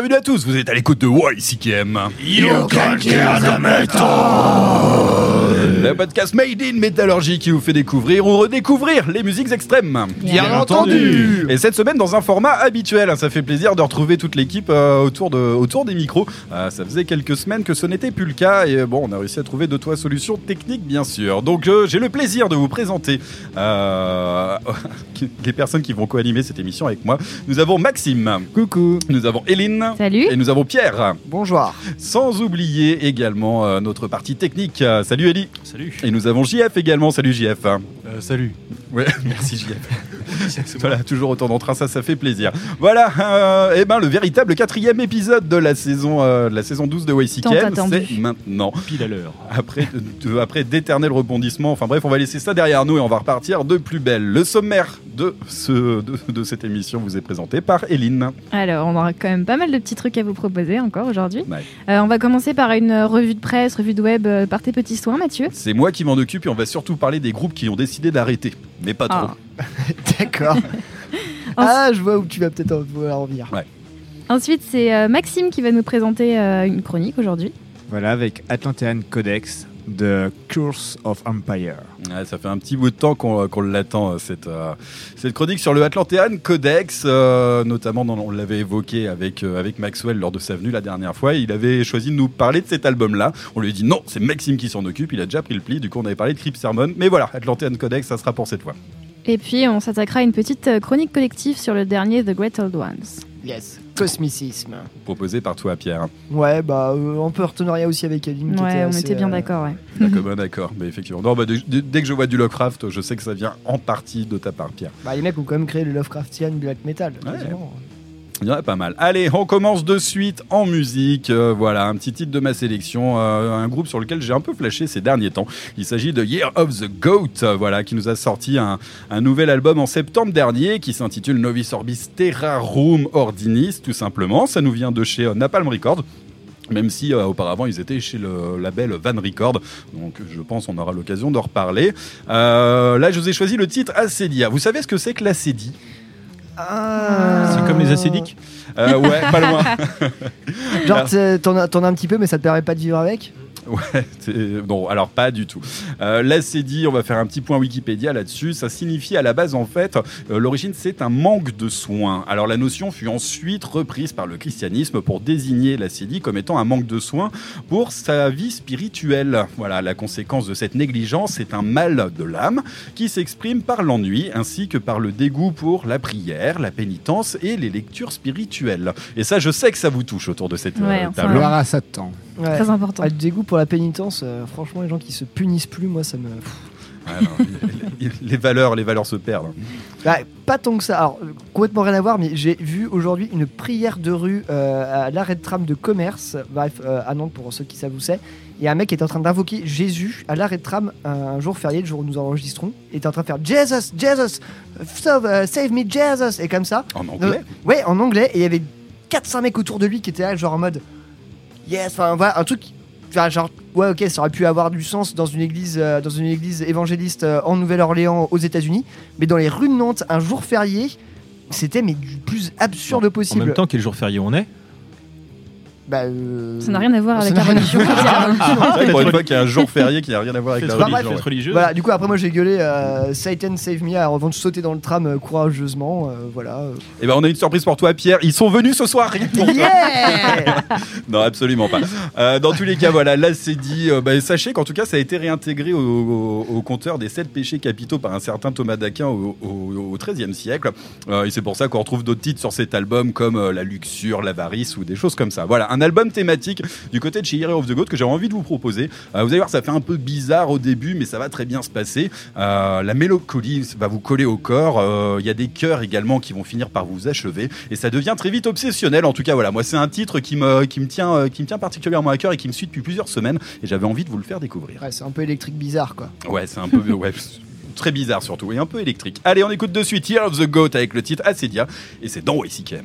Bienvenue à tous, vous êtes à l'écoute de YCKM. You can kill the metal. Le podcast Made in Métallurgie qui vous fait découvrir ou redécouvrir les musiques extrêmes. Bien entendu. Et cette semaine dans un format habituel, hein, ça fait plaisir de retrouver toute l'équipe euh, autour, de, autour des micros. Euh, ça faisait quelques semaines que ce n'était plus le cas et euh, bon, on a réussi à trouver deux trois solutions techniques bien sûr. Donc euh, j'ai le plaisir de vous présenter euh, les personnes qui vont co-animer cette émission avec moi. Nous avons Maxime. Coucou. Nous avons Salut. Et nous avons Pierre. Bonjour. Sans oublier également euh, notre partie technique. Euh, salut Ellie. Salut. Et nous avons JF également. Salut JF. Euh, salut. Ouais, merci JF. voilà, toujours autant d'entrain, ça, ça fait plaisir. Voilà, euh, et ben le véritable quatrième épisode de la saison, euh, de la saison 12 de attendu. c'est maintenant. Pile à l'heure. Après, après d'éternels rebondissements, enfin bref, on va laisser ça derrière nous et on va repartir de plus belle. Le sommaire de, ce, de, de cette émission vous est présenté par Eline. Alors, on aura quand même pas mal de petits trucs à vous proposer encore aujourd'hui. Ouais. Euh, on va commencer par une revue de presse, revue de web euh, par tes petits soins, Mathieu. C'est moi qui m'en occupe et on va surtout parler des groupes qui ont décidé d'arrêter, mais pas trop. Ah. D'accord. ah, je vois où tu vas peut-être en, vouloir en venir. Ensuite, c'est euh, Maxime qui va nous présenter euh, une chronique aujourd'hui. Voilà, avec Atlantean Codex de Curse of Empire. Ouais, ça fait un petit bout de temps qu'on qu'on l'attend, euh, cette, euh, cette chronique sur le Atlantean Codex, euh, notamment dans- on l'avait évoqué avec, euh, avec Maxwell lors de sa venue la dernière fois. Il avait choisi de nous parler de cet album-là. On lui a dit non, c'est Maxime qui s'en occupe, il a déjà pris le pli, du coup on avait parlé de Crypt Sermon. Mais voilà, Atlantean Codex, ça sera pour cette fois. Et puis, on s'attaquera à une petite chronique collective sur le dernier The Great Old Ones. Yes. Cosmicisme. Proposé par toi, Pierre. Ouais, bah, euh, peu partenariat aussi avec Aline. Ouais, était on assez, était bien euh, d'accord, ouais. D'accord, bah, d'accord, mais effectivement. Non, bah, dès, que je vois du Lovecraft, je sais que ça vient en partie de ta part, Pierre. Bah, les mecs ont quand même créé le Lovecraftian Black Metal. Ouais. Heureusement. Il y en a pas mal. Allez, on commence de suite en musique. Euh, voilà, un petit titre de ma sélection, euh, un groupe sur lequel j'ai un peu flashé ces derniers temps. Il s'agit de Year of the Goat, euh, voilà, qui nous a sorti un, nouvel album en septembre dernier qui s'intitule Novis Orbis Terrarum Ordinis, tout simplement. Ça nous vient de chez Napalm Records. Même si auparavant ils étaient chez le label Van Record, donc je pense on aura l'occasion d'en reparler. Là je vous ai choisi le titre Acédia. Vous savez ce que c'est que l'acédie Ah. C'est comme les acédiques? Euh, Ouais, pas loin. Genre, t'en as, t'en as un petit peu, mais ça te permet pas de vivre avec? Ouais, non, alors pas du tout. Euh, L'acédie, on va faire un petit point Wikipédia là-dessus. Ça signifie à la base, en fait, euh, l'origine, c'est un manque de soins. Alors la notion fut ensuite reprise par le christianisme pour désigner l'acédie comme étant un manque de soins pour sa vie spirituelle. Voilà, la conséquence de cette négligence, c'est un mal de l'âme qui s'exprime par l'ennui ainsi que par le dégoût pour la prière, la pénitence et les lectures spirituelles. Et ça, je sais que ça vous touche autour de cette euh, Ouais, table. Gloire à Satan. Ouais. Très important. Ah, le dégoût pour la pénitence, euh, franchement, les gens qui se punissent plus, moi, ça me. Ouais, non, les, les- les valeurs, les valeurs se perdent. Bah, pas tant que ça. Alors, complètement rien à voir, mais j'ai vu aujourd'hui une prière de rue euh, à l'arrêt de tram de commerce, bref, euh, à Nantes pour ceux qui savent où c'est. Et un mec est en train d'invoquer Jésus à l'arrêt de tram un, jour férié, le jour où nous enregistrons. Il était en train de faire Jesus, Jesus, save, save me, Jesus, et comme ça. En anglais Ouais, en anglais, et il y avait 4-5 mecs autour de lui qui étaient là, genre en mode Yes, enfin voilà, un truc. genre, ouais, ok, ça aurait pu avoir du sens dans une église, euh, dans une église évangéliste euh, en Nouvelle-Orléans aux États-Unis, mais dans les rues de Nantes, un jour férié, c'était mais du plus absurde En possible. même temps, quel jour férié on est? Bah, euh, Ça n'a rien à voir avec la religion. voir. C'est vrai, pour une fois qu'il y a un jour férié qui n'a rien à voir avec la religion. religieuse Voilà, du coup, après, moi j'ai gueulé euh, Satan save me avant de sauter dans le tram euh, courageusement. euh, voilà. Et ben on a une surprise pour toi, Pierre. Ils sont venus ce soir. rien que pour toi. Yeah Non, absolument pas. Euh, dans tous les cas, voilà, là c'est dit. euh, bah, sachez qu'en tout cas, ça a été réintégré au, au- au compteur des sept péchés capitaux par un certain Thomas d'Aquin au, XIIIe siècle. Euh, et c'est pour ça qu'on retrouve d'autres titres sur cet album comme euh, la luxure, l'avarice ou des choses comme ça. Voilà, un album thématique du côté de chez Hero of the Goat que j'ai envie de vous proposer. Euh, vous allez voir, ça fait un peu bizarre au début, mais ça va très bien se passer. Euh, la mélancolie va vous coller au corps. Euh, Il y a des chœurs également qui vont finir par vous achever. Et ça devient très vite obsessionnel. En tout cas, voilà, moi, c'est un titre qui me, qui, me tient, qui me tient particulièrement à cœur et qui me suit depuis plusieurs semaines. Et j'avais envie de vous le faire découvrir. Ouais, c'est un peu électrique bizarre quoi. Ouais, c'est un peu. ouais, Très bizarre surtout et un peu électrique. Allez, on écoute de suite Year of the Goat avec le titre Acedia et c'est dans YCKM.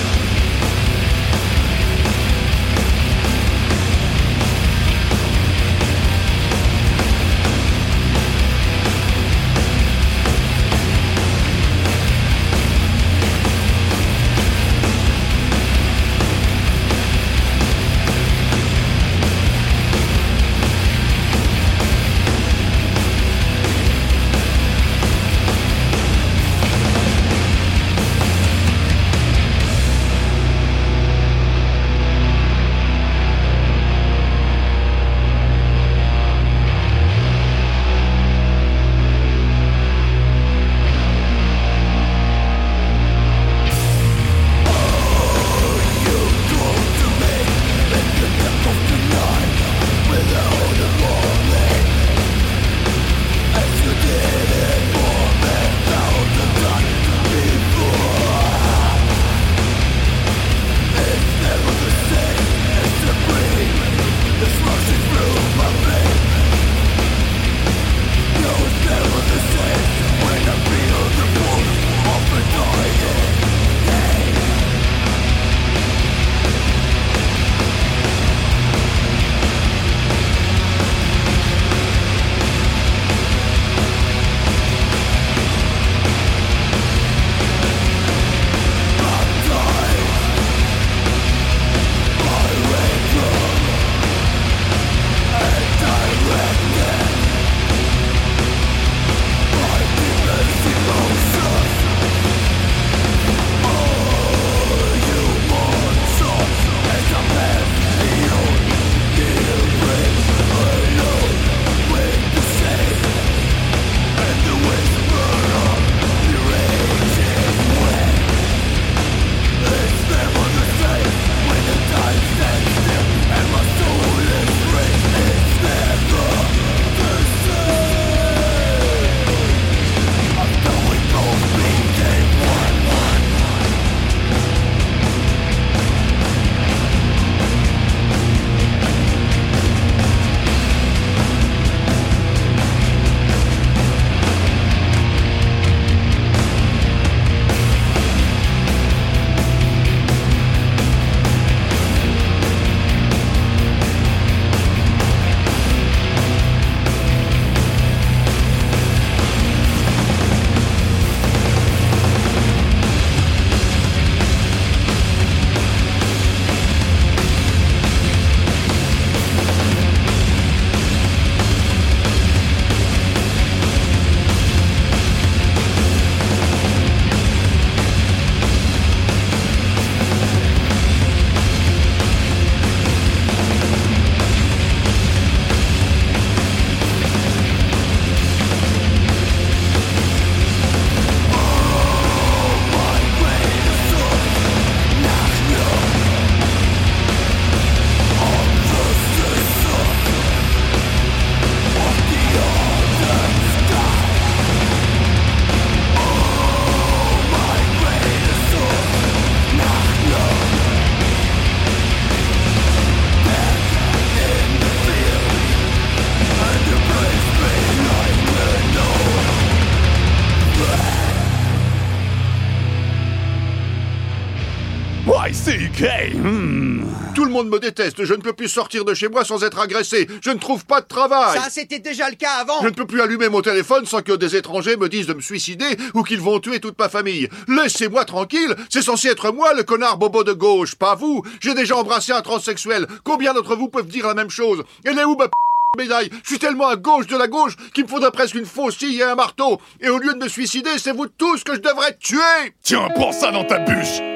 Monde me déteste. Je ne peux plus sortir de chez moi sans être agressé. Je ne trouve pas de travail. Ça, c'était déjà le cas avant. Je ne peux plus allumer mon téléphone sans que des étrangers me disent de me suicider ou qu'ils vont tuer toute ma famille. Laissez-moi tranquille. C'est censé être moi le connard bobo de gauche, pas vous. J'ai déjà embrassé un transsexuel. Combien d'entre vous peuvent dire la même chose? Elle est où ma p- médaille? Je suis tellement à gauche de la gauche qu'il me faudrait presque une faucille et un marteau. Et au lieu de me suicider, c'est vous tous que je devrais tuer. Tiens, prends ça dans ta bûche!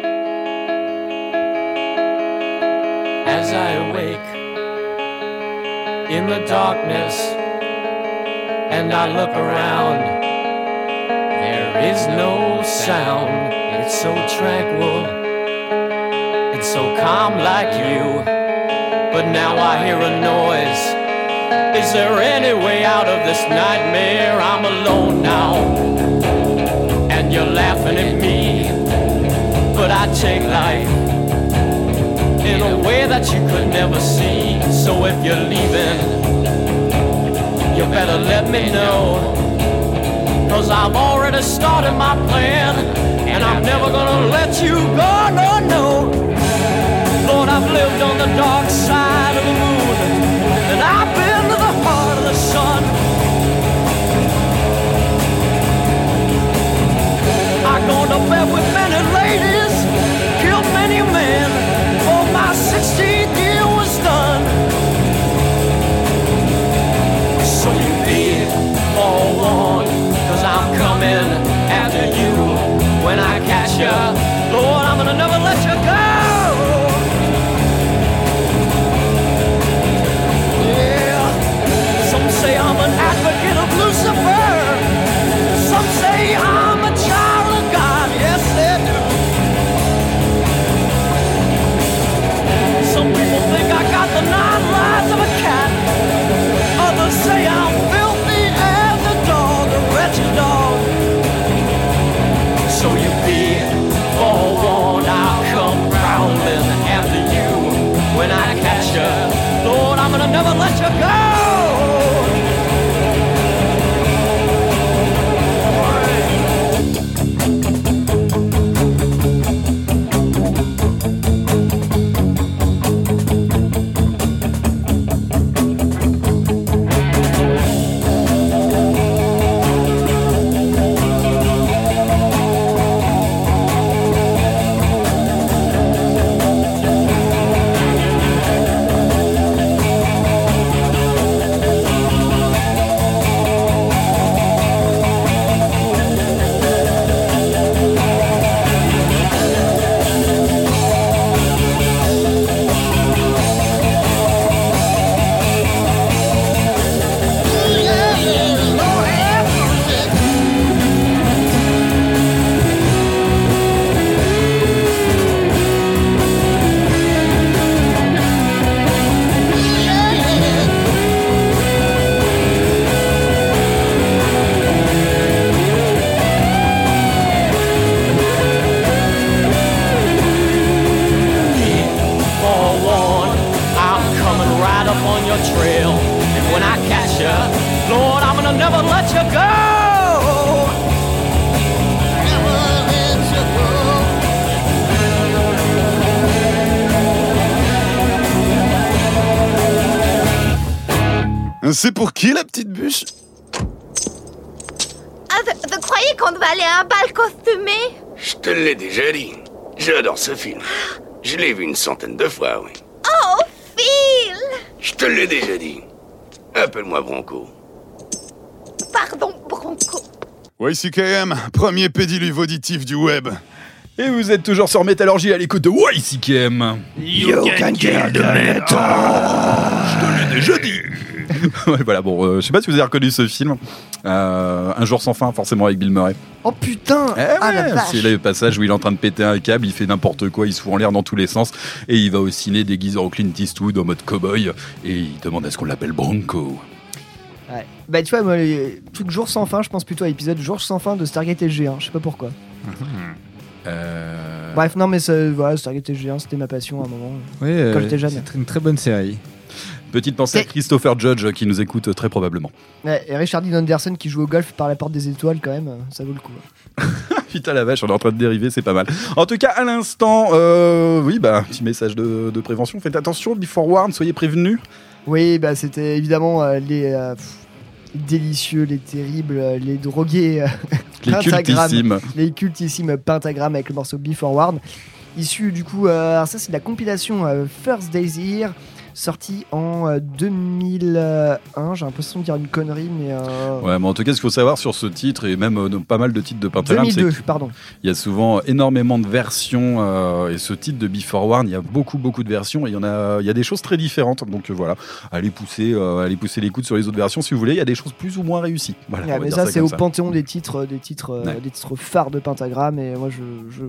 As I awake in the darkness and I look around. There is no sound, it's so tranquil, it's so calm like you. but now I hear a noise. Is there any way out of this nightmare? I'm alone now, and you're laughing at me. But I take life that you could never see. So if you're leaving, you better let me know. Cause I've already started my plan, and I'm never gonna let you go, no, no. Lord, I've lived on the dark side of the moon, and I've been to the heart of the sun. Gone to bed with C'est pour qui la petite bûche Ah, vous, vous croyez qu'on devait aller à un bal costumé Je te l'ai déjà dit. J'adore ce film. Je l'ai vu une centaine de fois, oui. Oh, Phil Je te l'ai déjà dit. Appelle-moi Bronco. Pardon, Bronco. YCKM, premier pédiluve auditif du web. Et vous êtes toujours sur Métallurgie à l'écoute de YCKM. You can kill the metal. Je te l'ai déjà dit. Ouais, voilà, bon, euh, je sais pas si vous avez reconnu ce film. Euh, un jour sans fin, forcément avec Bill Murray. Oh putain Eh Ah la ouais, c'est le passage où il est en train de péter un câble, il fait n'importe quoi, il se fout en l'air dans tous les sens et il va au ciné déguisé en Clint Eastwood en mode cowboy et il demande à ce qu'on l'appelle Bronco. Ouais. Bah tu vois, moi, les trucs jour sans fin, je pense plutôt à l'épisode jour sans fin de Stargate SG1, je sais pas pourquoi. Euh, Bref, non mais ça, voilà, Stargate SG1, c'était ma passion à un moment. Oui, euh, Quand j'étais jeune. c'est une très bonne série. Petite pensée à Christopher Judge qui nous écoute très probablement. Ouais, et Richard Dean Anderson qui joue au golf par la porte des étoiles quand même, ça vaut le coup. Putain la vache, on est en train de dériver, c'est pas mal. En tout cas, à l'instant, euh, oui, bah, petit message de, de prévention. Faites attention, before warn, soyez prévenus. Oui, bah c'était évidemment euh, les euh, pff, délicieux, les terribles, euh, les drogués, euh, Les cultissimes. les cultissimes Pentagram avec le morceau Before Warn. Issu du coup, euh, alors ça c'est de la compilation euh, First Days Here, sortie en euh, 2001. J'ai l'impression de dire une connerie, mais. euh, Ouais, mais en tout cas, ce qu'il faut savoir sur ce titre et même euh, pas mal de titres de Pentagram, c'est 2002, pardon. Il y a souvent énormément de versions euh, et ce titre de Before Warn, il y a beaucoup beaucoup de versions et il y en a il y a des choses très différentes. Donc euh, voilà, allez pousser euh, allez pousser les coudes sur les autres versions si vous voulez, il y a des choses plus ou moins réussies. Voilà, Ouais, mais ça, c'est au panthéon des titres, des titres, euh, Ouais. des titres phares de Pentagram. Et moi, je, je,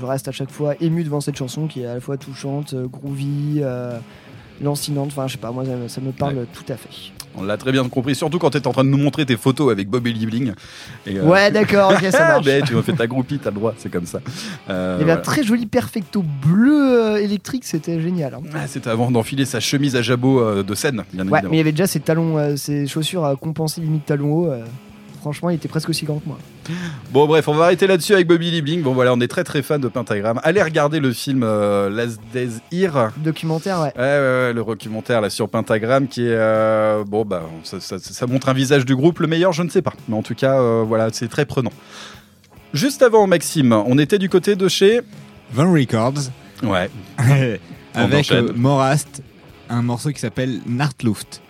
je reste à chaque fois ému devant cette chanson qui est à la fois touchante, euh, groovy, euh, lancinante. Enfin, je sais pas, moi, ça, me- parle tout à fait. On l'a très bien compris, surtout quand tu es en train de nous montrer tes photos avec Bob et Liebling. Et, euh, Ouais, d'accord, ok, ça marche. ben, tu m'as fait ta groupie, t'as le droit, c'est comme ça. Euh, Il y avait un très joli perfecto bleu euh, électrique, c'était génial. hein. Ah, C'était avant d'enfiler sa chemise à jabot de scène, bien Ouais, évidemment. mais il y avait déjà ses talons, ses chaussures à compenser limite talons hauts. Franchement, il était presque aussi grand que moi. Bon bref, on va arrêter là-dessus avec Bobby Liebling. Bon voilà, on est très très fan de Pentagram. Allez regarder le film euh, Last Days Here. Documentaire, ouais. Ouais, ouais, ouais, le documentaire là sur Pentagram qui est euh, bon bah ça, ça- ça montre un visage du groupe le meilleur je ne sais pas mais en tout cas euh, voilà c'est très prenant. Juste avant Maxime, on était du côté de chez Van Records ouais avec euh, Morast, un morceau qui s'appelle Nartluft.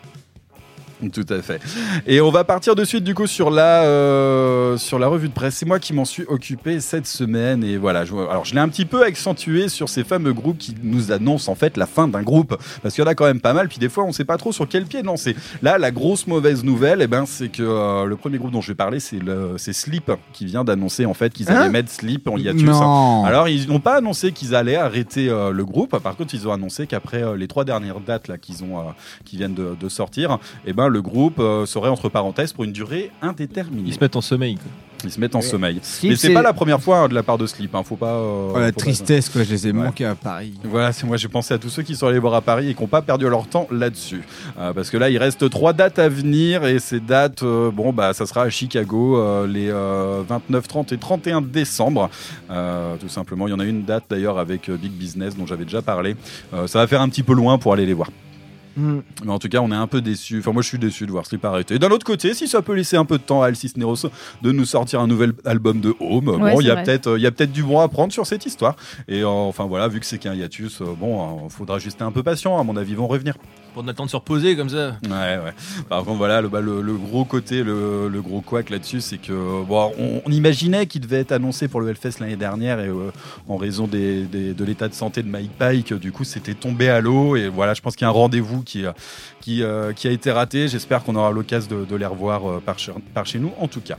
Tout à fait. Et on va partir de suite du coup sur la euh, sur la revue de presse. C'est moi qui m'en suis occupé cette semaine et voilà. Je, alors je l'ai un petit peu accentué sur ces fameux groupes qui nous annoncent en fait la fin d'un groupe parce qu'il y en a quand même pas mal. Puis des fois on sait pas trop sur quel pied lancer. Là la grosse mauvaise nouvelle, eh ben c'est que euh, le premier groupe dont je vais parler c'est le c'est Sleep qui vient d'annoncer en fait qu'ils allaient Hein mettre Sleep en hiatus. Non. Alors, ils n'ont pas annoncé qu'ils allaient arrêter euh, le groupe. Par contre, ils ont annoncé qu'après les trois dernières dates là qu'ils ont, qui viennent de, de sortir, eh ben le groupe euh, serait entre parenthèses pour une durée indéterminée. Ils se mettent en sommeil. quoi. Ils se mettent en sommeil. Sleep, Mais c'est pas la première fois hein, de la part de Sleep. Hein. Faut pas. euh, Oh, la faut pas- tristesse, quoi, je les ai Ouais. manqués à Paris. Voilà, c'est moi j'ai pensé à tous ceux qui sont allés voir à Paris et qui n'ont pas perdu leur temps là-dessus. Euh, parce que là, il reste trois dates à venir et ces dates, euh, bon, bah, ça sera à Chicago euh, les euh, 29, 30 et 31 décembre. Euh, tout simplement, il y en a une date d'ailleurs avec Big Business dont j'avais déjà parlé. Euh, ça va faire un petit peu loin pour aller les voir. Hmm. Mais en tout cas, on est un peu déçu. Enfin, moi, je suis déçu de voir Sleep arrêter. D'un autre côté, si ça peut laisser un peu de temps à Alcis Neros de nous sortir un nouvel album de Home, Ouais, bon, il y a peut-être, euh, il y a peut-être du bon à prendre sur cette histoire. Et euh, enfin voilà, vu que c'est qu'un hiatus, euh, bon, il faudra juste être un peu patient. À mon avis, ils vont revenir. Pour le temps de se reposer comme ça. Ouais, ouais. Par contre, voilà, le, bah, le, le gros côté, le, le gros couac là-dessus, c'est que bon, on, on imaginait qu'il devait être annoncé pour le Hellfest l'année dernière et euh, en raison des, des- de l'état de santé de Mike Pike, du coup, c'était tombé à l'eau. Et voilà, je pense qu'il y a un rendez-vous qui, euh, euh, qui a été raté. J'espère qu'on aura l'occasion de, les revoir euh, par chez nous, en tout cas.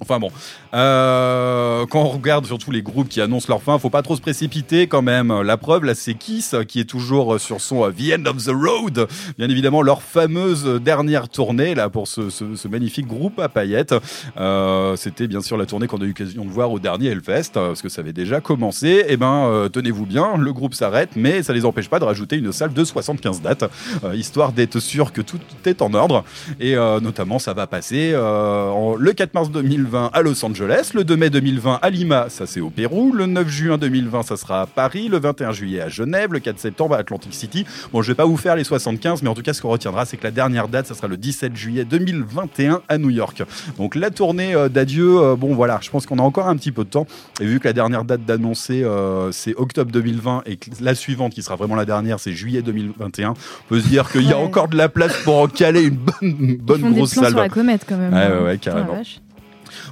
Enfin bon, Euh, quand on regarde surtout les groupes qui annoncent leur fin, faut pas trop se précipiter quand même. La preuve, là, c'est Kiss qui est toujours sur son euh, The End of the Road. Bien évidemment, leur fameuse dernière tournée là pour ce, magnifique groupe à paillettes. Euh, C'était bien sûr la tournée qu'on a eu l'occasion de voir au dernier Hellfest, parce que ça avait déjà commencé. Et ben, euh, tenez-vous bien, le groupe s'arrête, mais ça les empêche pas de rajouter une salle de 75 dates, histoire d'être sûr que tout est en ordre. Et notamment, ça va passer le 4 mars 2020 à Los Angeles, le 2 mai 2020 à Lima, ça c'est au Pérou, le 9 juin 2020, ça sera à Paris, le 21 juillet à Genève, le 4 septembre à Atlantic City. Bon, je vais pas vous faire les 75, mais en tout cas, ce qu'on retiendra, c'est que la dernière date, ça sera le 17 juillet 2021 à New York. Donc la tournée euh, d'adieu, euh, bon voilà, je pense qu'on a encore un petit peu de temps. Et vu que la dernière date d'annoncer, euh, c'est octobre 2020 et que la suivante, qui sera vraiment la dernière, c'est juillet 2021, on peut se dire qu'il y a Ouais. encore de la place pour en caler une bonne, une Ils bonne font des grosse plans salle. sur la comète quand même. Ouais, hein. ouais, carrément.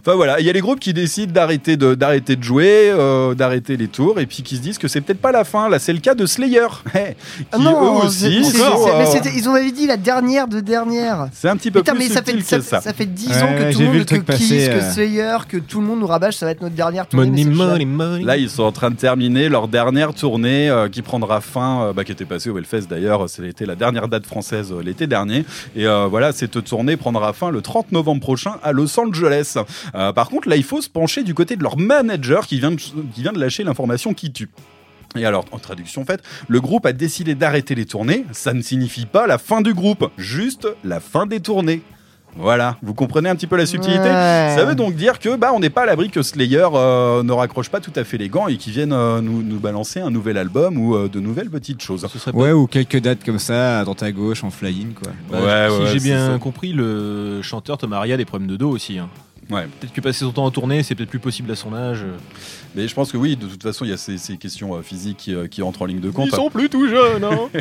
Enfin voilà, il y a les groupes qui décident d'arrêter de, d'arrêter de jouer, euh, d'arrêter les tours, et puis qui se disent que c'est peut-être pas la fin. Là, c'est le cas de Slayer, qui non, eux aussi c'est- sont, c'est- mais c'était- ils ont avait dit la dernière de dernière. C'est un petit peu Putain, plus mais ça fait, que ça, ça. ça fait 10 Ouais, ans ouais, que tout j'ai le vu monde, le truc que Kiss, que euh. Slayer, que tout le monde nous rabâche, ça va être notre dernière tournée. Money, money, money. Là, ils sont en train de terminer leur dernière tournée euh, qui prendra fin, euh, bah, qui était passée au Hellfest d'ailleurs. C'était la dernière date française euh, l'été dernier. Et euh, voilà, cette tournée prendra fin le 30 novembre prochain à Los Angeles. Euh, par contre, là, il faut se pencher du côté de leur manager qui vient de, qui vient de lâcher l'information qui tue. Et alors, en traduction faite, le groupe a décidé d'arrêter les tournées. Ça ne signifie pas la fin du groupe, juste la fin des tournées. Voilà, vous comprenez un petit peu la subtilité? Ouais. Ça veut donc dire que bah on n'est pas à l'abri que Slayer euh, ne raccroche pas tout à fait les gants et qu'ils viennent euh, nous, nous balancer un nouvel album ou euh, de nouvelles petites choses. Ce serait pas- Ouais, ou quelques dates comme ça, à droite à gauche, en fly-in, quoi. Bah, Ouais, si ouais, j'ai bien ça. compris, le chanteur Tom Araya a des problèmes de dos aussi. hein. Ouais. Peut-être que passer son temps en tournée, c'est peut-être plus possible à son âge. Mais je pense que oui, de toute façon, il y a ces, ces questions euh, physiques qui, euh, qui entrent en ligne de compte. Ils sont plus tout jeunes, hein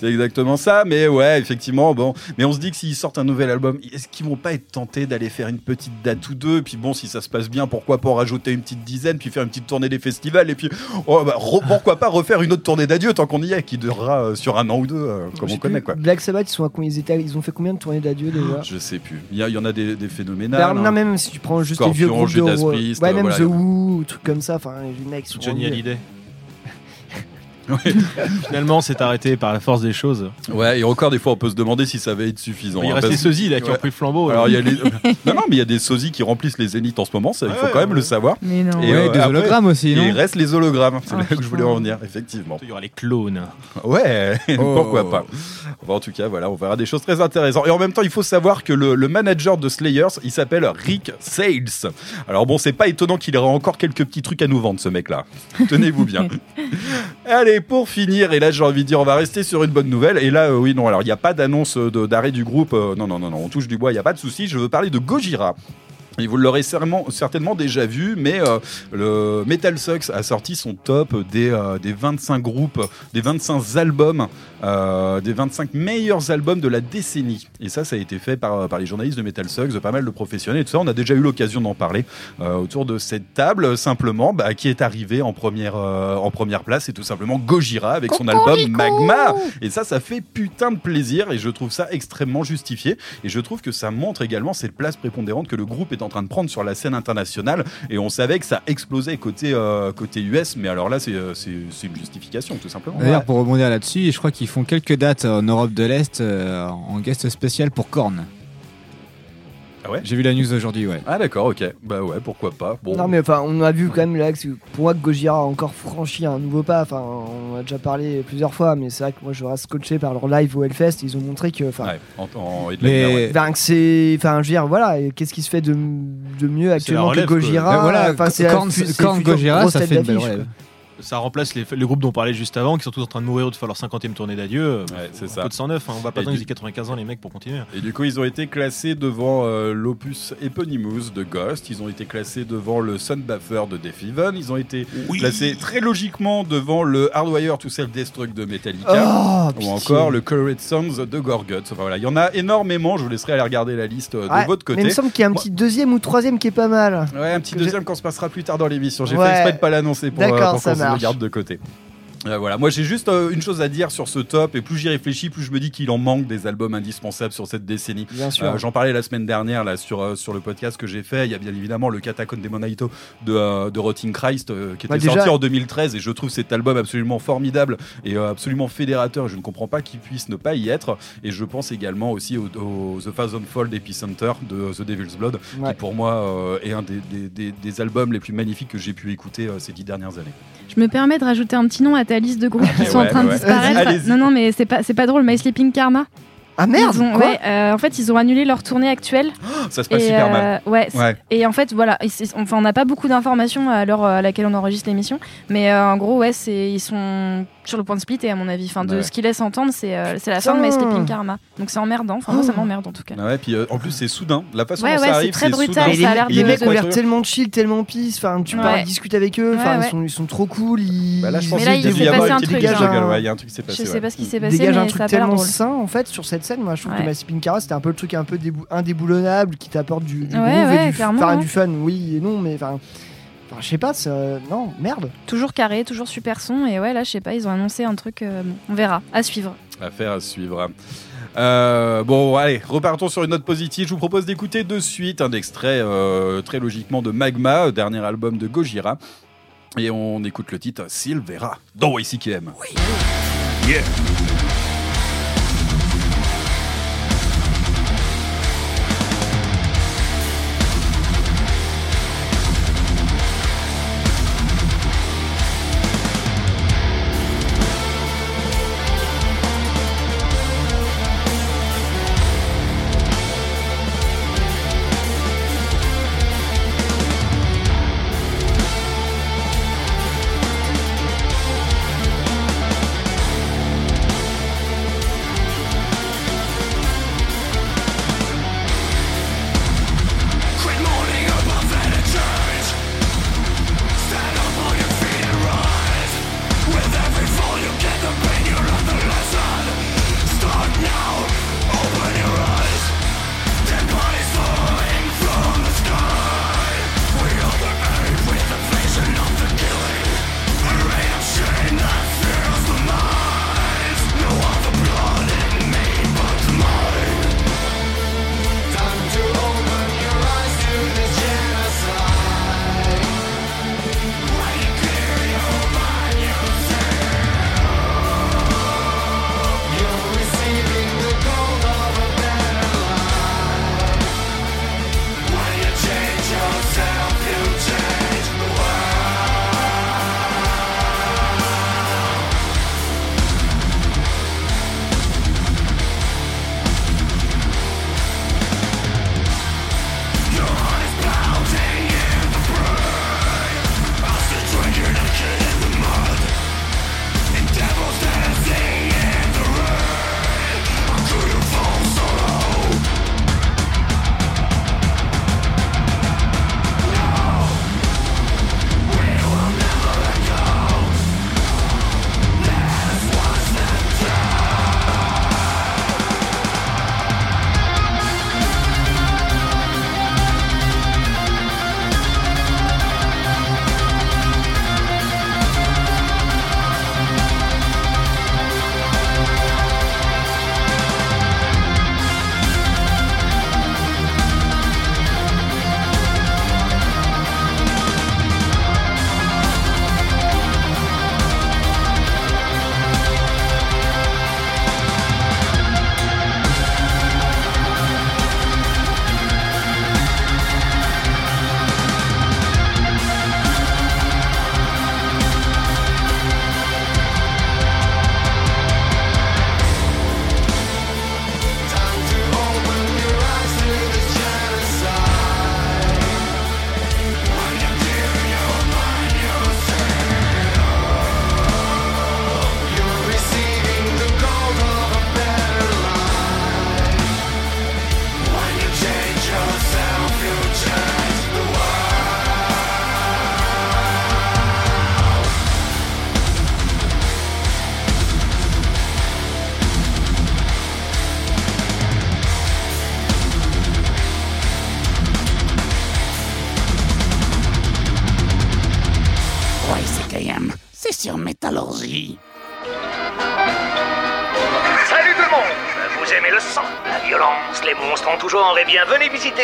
C'est exactement ça, mais ouais, effectivement, bon. Mais on se dit que s'ils sortent un nouvel album, est-ce qu'ils vont pas être tentés d'aller faire une petite date ou deux? Puis bon, si ça se passe bien, pourquoi pas en rajouter une petite dizaine, puis faire une petite tournée des festivals, et puis oh, bah, re- pourquoi pas refaire une autre tournée d'adieu tant qu'on y est, qui durera euh, sur un an ou deux, euh, comme on connaît quoi. Black Sabbath, ils, sont à combien- ils, étaient- ils ont fait combien de tournées d'adieu déjà? Je sais plus. Il y, en a des, des phénoménales. Bah, Non, hein. même si tu prends juste Scorpion, les vieux groupes Judas de Priest, ouais, euh, même voilà, The Who, trucs comme ça, enfin les mecs sont Johnny revenus. Hallyday. Finalement, c'est arrêté par la force des choses. Ouais, et encore des fois, on peut se demander si ça va être suffisant. Il hein, reste les parce- sosies là qui ont Ouais. pris le flambeau. Alors, là. il y a les... non, non, mais il y a des sosies qui remplissent les zéniths en ce moment, ça, il faut Ouais, quand même ouais. le savoir. Mais non. Et, Ouais, euh, des après, hologrammes aussi, Et il reste les hologrammes, c'est Ah, là que je voulais en venir, effectivement. Il y aura les clones. Ouais, Oh. pourquoi pas. Enfin, en tout cas, voilà, on verra des choses très intéressantes. Et en même temps, il faut savoir que le, le manager de Slayers, il s'appelle Rick Sales. Alors bon, c'est pas étonnant qu'il ait encore quelques petits trucs à nous vendre, ce mec-là. Tenez-vous bien. Allez, pour finir, et là j'ai envie de dire, on va rester sur une bonne nouvelle. Et là, euh, oui, non, alors il n'y a pas d'annonce de- d'arrêt du groupe. euh, non, non, non, non, on touche du bois, il n'y a pas de souci. Je veux parler de Gojira. Et vous l'aurez certainement, certainement déjà vu, mais euh, le Metal Sucks a sorti son top des, euh, des 25 groupes, des 25 albums, euh, des 25 meilleurs albums de la décennie. Et ça, ça a été fait par, par les journalistes de Metal Sucks, de pas mal de professionnels. Et tout ça, on a déjà eu l'occasion d'en parler euh, autour de cette table. Simplement, bah, qui est arrivé en première, euh, en première place, c'est tout simplement Gojira avec son album Magma. Et ça, ça fait putain de plaisir et je trouve ça extrêmement justifié. Et je trouve que ça montre également cette place prépondérante que le groupe est en train de prendre sur la scène internationale. Et on savait que ça explosait côté, euh, côté US, mais alors là, c'est euh, c'est- c'est une justification, tout simplement. D'ailleurs, pour rebondir là-dessus, je crois qu'ils font quelques dates en Europe de l'Est euh, en guest spécial pour Korn. Ah ouais J'ai vu la news aujourd'hui, ouais. Ah d'accord, ok. Bah ouais, pourquoi pas. Bon. Non mais enfin on a vu quand même là que pour moi que Gojira a encore franchi un nouveau pas. Enfin on a déjà parlé plusieurs fois mais c'est vrai que moi je reste scotché par leur live au Hellfest. Ils ont montré que enfin Ouais, en, en Mais- ouais. enfin, que c'est enfin je veux dire voilà qu'est-ce qui se fait de, de mieux actuellement relève, que Gojira? Mais voilà, Korn la future Gojira, ça fait une belle relève. Ça remplace les, les groupes dont on parlait juste avant, qui sont tous en train de mourir ou de faire leur 50e tournée d'adieu. Ouais, c'est Un ça. peu de 109, hein. on va pas attendre du- qu'ils aient 95 ans les mecs pour continuer. Et du coup, ils ont été classés devant euh, l'opus Eponymous de Ghost, ils ont été classés devant le Sunbuffer de Death Even, ils ont été classés très logiquement devant le Hardwire to Self-Destruct de Metallica. Oh, Ou encore le Current Sons de Gorguts. Enfin voilà, il y en a énormément. Je vous laisserai aller regarder la liste euh, de Ouais, votre Mais il côté. me semble qu'il y a un Moi- petit deuxième ou troisième qui est pas mal. Ouais, un petit deuxième qu'on se passera plus tard dans l'émission. J'ai Ouais. fait exprès de pas l'annoncer pour, euh, D'accord, pour ça se le garde de côté. Euh, voilà, moi j'ai juste euh, une chose à dire sur ce top et plus j'y réfléchis, plus je me dis qu'il en manque des albums indispensables sur cette décennie. Bien sûr. Euh, J'en parlais la semaine dernière là sur sur le podcast que j'ai fait. Il y a bien évidemment le Catacomb Demonito de de Rotting Christ qui était Bah, déjà- sorti en 2013 et je trouve cet album absolument formidable et absolument fédérateur. Je ne comprends pas qu'il puisse ne pas y être. Et je pense également aussi au, au The Thousandfold Epicenter de The Devil's Blood Ouais. qui pour moi est un des, des- des- des albums les plus magnifiques que j'ai pu écouter ces dix dernières années. Je me permets de rajouter un petit nom à ta liste de groupes qui Ouais, sont en train de disparaître. Non, non, mais c'est pas, c'est pas drôle. My Sleeping Karma. Ah merde Ils ont- quoi ouais, euh, en fait, ils ont annulé leur tournée actuelle. Ça se passe Et, super euh, mal. Ouais, c'est- Ouais. Et en fait, voilà, enfin, on n'a pas beaucoup d'informations à l'heure à laquelle on enregistre l'émission, mais euh, en gros, ouais, c'est ils sont sur le point de splitter à mon avis. Enfin, de Ouais. ce qu'ils laissent entendre, c'est euh, c'est la fin de My. Sleeping Karma. Donc c'est emmerdant. Enfin, moi, ça m'emmerde en tout cas. Ah ouais, puis euh, en plus c'est soudain. La façon Ouais, dont ouais, ça c'est arrive, très brutal, soudain. Et ça a les, l'air les de- mecs ont l'air tellement chill, tellement peace. Enfin, tu Ouais. parles, discutes avec eux. Enfin, Ouais, ouais. ils, sont, ils sont trop cool. Ils, Bah là, je pense Mais là, qu'il il y a dû s'est passé un truc, il y a un truc qui s'est passé. Je sais pas ce qui s'est passé, dégage un truc tellement sain en fait sur cette scène. Moi, je trouve que Massipin Cara c'était un peu le truc un peu débou- indéboulonnable qui t'apporte du, et du fun. Oui et non, mais enfin, enfin, je sais pas. c'est, euh, non, merde. Toujours carré, toujours super son. Et ouais, là, je sais pas, ils ont annoncé un truc. euh, bon, on verra. À suivre. Affaire à suivre. Euh, bon, allez, repartons sur une note positive. Je vous propose d'écouter de suite un extrait euh, très logiquement de Magma, dernier album de Gojira. Et on écoute le titre Silvera dans YCKM. Yeah.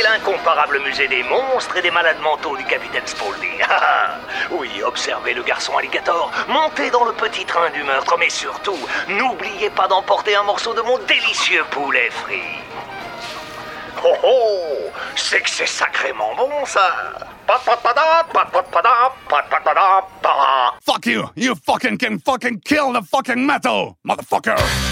L'incomparable musée des monstres et des malades mentaux du capitaine Spaulding. Ah, ah. oui, observez le garçon alligator, montez dans le petit train du meurtre, mais surtout, n'oubliez pas d'emporter un morceau de mon délicieux poulet frit. Oh oh C'est que c'est sacrément bon ça. Fuck you! You fucking can fucking kill the fucking metal, motherfucker!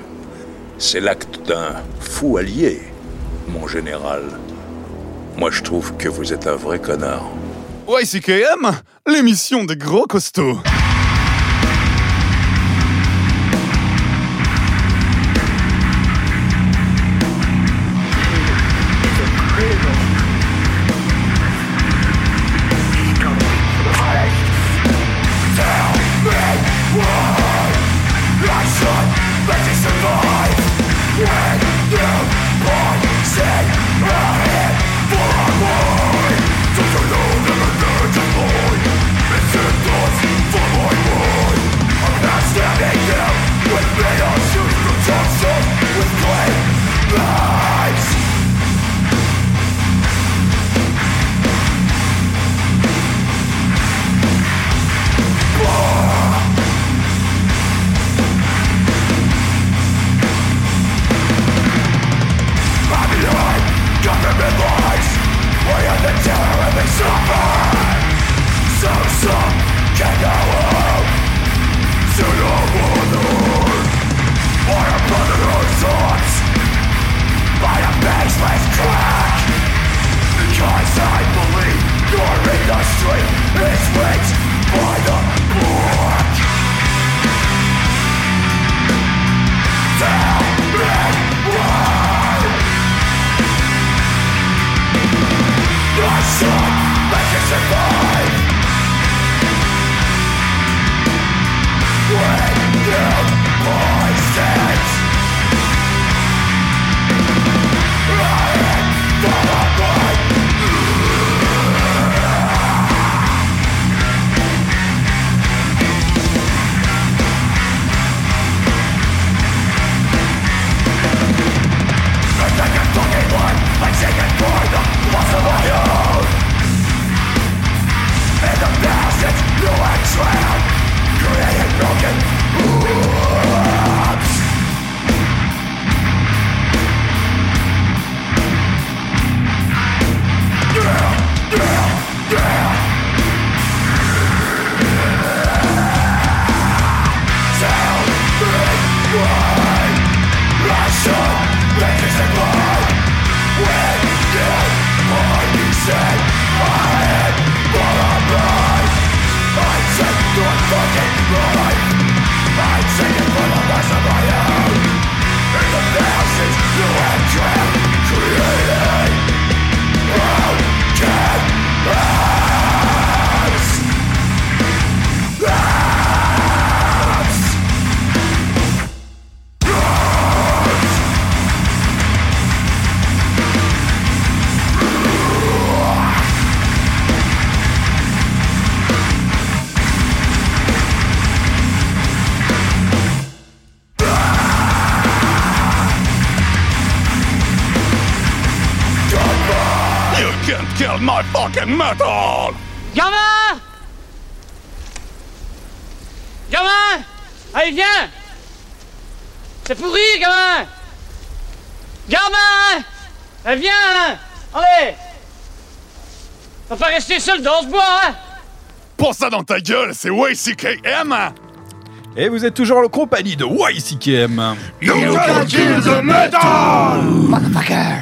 C'est l'acte d'un fou allié, mon général. Moi, je trouve que vous êtes un vrai connard. YCKM, l'émission des gros costauds. Dans ce bois, hein. Pour ça dans ta gueule, c'est YCKM Et vous êtes toujours en compagnie de YCKM. You can kill the metal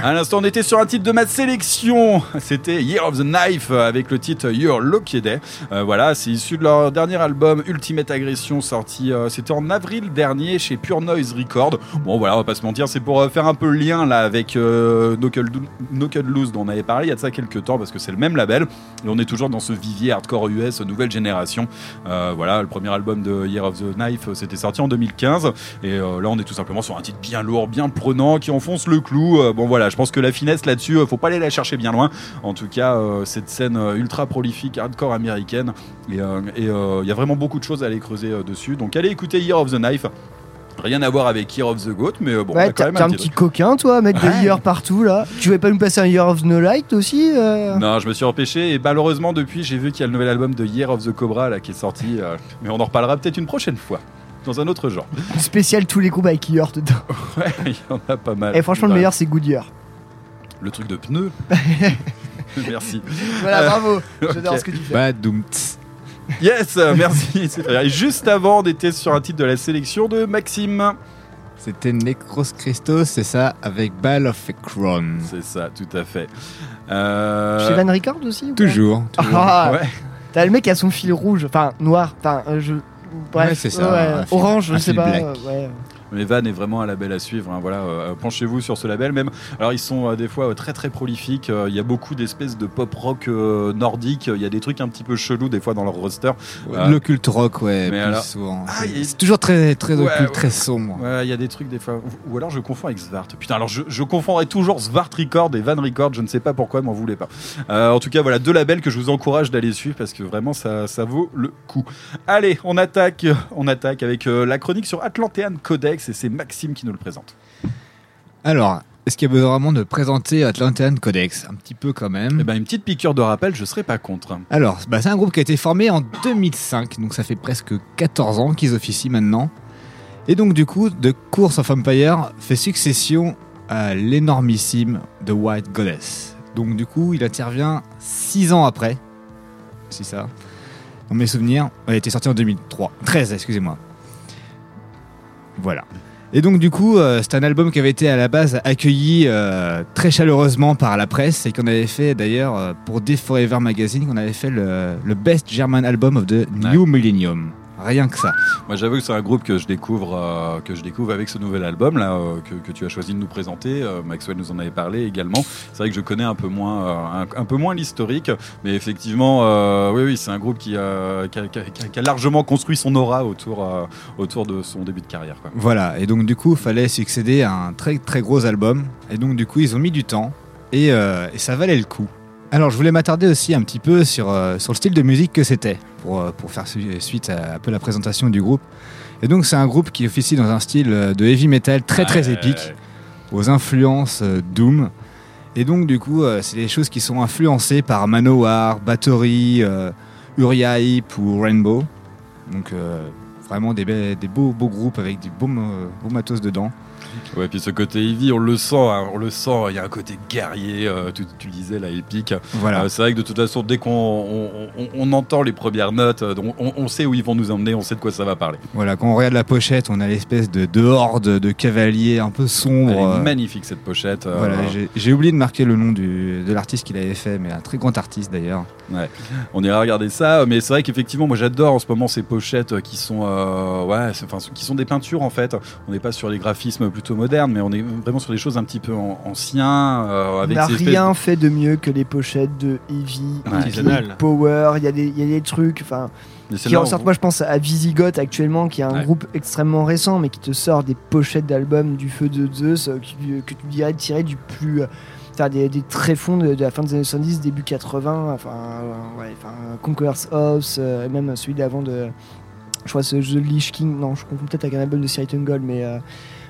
À l'instant, on était sur un titre de ma sélection. C'était Year of the Knife avec le titre Your Lucky Day. Euh, voilà, c'est issu de leur dernier album Ultimate Aggression sorti, euh, c'était en avril dernier chez Pure Noise Record. Bon, voilà, on va pas se mentir, c'est pour euh, faire un peu le lien là avec euh, Knuckle, Knuckle Loose dont on avait parlé il y a de ça quelques temps parce que c'est le même label. Et on est toujours dans ce vivier hardcore US nouvelle génération. Euh, voilà, le premier album de Year of the Knife, euh, c'était sorti en 2015. Et euh, là, on est tout simplement sur un titre bien lourd, bien prenant, qui enfonce le clou. Euh, bon, voilà, je pense que la finesse là-dessus, faut pas aller la chercher bien loin. En tout cas, cette scène ultra prolifique, hardcore américaine. Et il y a vraiment beaucoup de choses à aller creuser dessus. Donc, allez écouter Year of the Knife. Rien à voir avec Year of the Goat, mais euh, bon, ouais, même t'as un petit truc. coquin, toi, mettre Ouais. des years partout là. Tu voulais pas nous passer un Year of No Light aussi euh Non, je me suis empêché et malheureusement depuis j'ai vu qu'il y a le nouvel album de Year of the Cobra là qui est sorti, euh, mais on en reparlera peut-être une prochaine fois dans un autre genre. Spécial tous les groupes avec Year dedans. Ouais, il y en a pas mal. Et franchement, le meilleur, c'est Goodyear. Le truc de pneu. Merci. Voilà, Euh, bravo. J'adore ce que tu fais. Bah, doum, tss. Yes, euh, merci. juste avant, on était sur un titre de la sélection de Maxime. C'était Necros Christos, c'est ça, avec Ball of a Crown. C'est ça, tout à fait. Euh, Chez Van Ricard aussi Toujours. toujours. Ah, Ouais. T'as le mec qui a son fil rouge, enfin noir, enfin euh, je. Bref, Ouais, c'est ça, ouais, orange, je sais pas. black. euh, ouais. Mais Van est vraiment un label à suivre. hein, voilà, euh, penchez-vous sur ce label. Même, alors ils sont euh, des fois euh, très très prolifiques. Il y a beaucoup d'espèces de pop rock nordique. Il y a des trucs un petit peu chelous des fois dans leur roster. Euh, L'occulte rock, ouais, plus alors- souvent. Ah, C'est- il toujours très, très Ouais, occulte, ouais. très sombre. Il y a des trucs des fois. Ou- Ou alors je confonds avec Svart. Putain, alors je, je confondrai toujours Svart Record et Van Record. Je ne sais pas pourquoi, m'en voulez pas. Euh, en tout cas, voilà deux labels que je vous encourage d'aller suivre parce que vraiment ça, ça vaut le coup. Allez, on attaque, on attaque avec euh, la chronique sur Atlantean Codex et c'est Maxime qui nous le présente. Alors, est-ce qu'il y a besoin vraiment de présenter Atlantean Codex? Un petit peu quand même. Eh ben, une petite piqûre de rappel, je serais pas contre. Alors, bah, c'est un groupe qui a été formé en 2005, donc ça fait presque 14 ans qu'ils officient maintenant. Et donc du coup, The Course of Empire fait succession à l'énormissime The White Goddess. Donc du coup, il intervient 6 ans après. C'est ça. Dans mes souvenirs, elle a été sortie en 2003. 13, excusez-moi. Voilà. Et donc du coup, euh, c'est un album qui avait été à la base accueilli euh, très chaleureusement par la presse et qu'on avait fait d'ailleurs euh, pour Death Forever Magazine, qu'on avait fait le, le Best German Album of the New Millennium. Rien que ça. Moi, j'avoue que c'est un groupe que je découvre, euh, que je découvre avec ce nouvel album là euh, que, que tu as choisi de nous présenter. Euh, Maxwell nous en avait parlé également. C'est vrai que je connais un peu moins, un, un peu moins l'historique, mais effectivement, oui, oui, c'est un groupe qui, qui, a, qui a- qui a- qui a largement construit son aura autour, autour de son début de carrière. Quoi. Voilà, et donc du coup, il fallait succéder à un très très gros album. Et donc du coup, ils ont mis du temps et, et ça valait le coup. Alors, je voulais m'attarder aussi un petit peu sur, euh, sur le style de musique que c'était pour, euh, pour faire su- suite à un peu la présentation du groupe. Et donc, c'est un groupe qui officie dans un style euh, de heavy metal très très épique, aux influences doom. Et donc, du coup, c'est des choses qui sont influencées par Manowar, Bathory, Uriah Heep ou Rainbow. Donc, vraiment des, be- des beaux, beaux groupes avec du beau, euh, beau matos dedans. Ouais, puis ce côté heavy, on le sent, hein, on le sent. Il y a un côté guerrier, euh, tu, disais, là, épique. Voilà. Euh, c'est vrai que de toute façon, dès qu'on on, on- on entend les premières notes, euh, on, on sait où ils vont nous emmener, on sait de quoi ça va parler. Voilà, quand on regarde la pochette, on a l'espèce de, de horde de cavaliers un peu Elle sombre. est euh, magnifique cette pochette. Voilà, j'ai- oublié de marquer le nom du, de l'artiste qui l'avait fait, mais un très grand artiste d'ailleurs. Ouais. On ira regarder ça, mais c'est vrai qu'effectivement, moi j'adore en ce moment ces pochettes qui sont, euh, ouais, enfin, qui sont des peintures en fait. On n'est pas sur les graphismes plutôt modernes, mais on est vraiment sur des choses un petit peu an- anciens, euh, On n'a rien fait de mieux que les pochettes de Heavy, Ouais. Power. Il y, a des- il y a des trucs, enfin, qui on- Moi, je pense à Visigoth actuellement, qui est un Ouais. groupe extrêmement récent, mais qui te sort des pochettes d'albums du feu de Zeus euh, qui- que tu dirais tirer du plus. euh, enfin, des, des tréfonds de, de la fin des années 70, début 80, enfin, euh, ouais, enfin Conqueror's House, euh, et même celui d'avant de. Je crois c'est The Lich King, non, je confonds peut-être avec un album de Siriton Gold, mais. euh,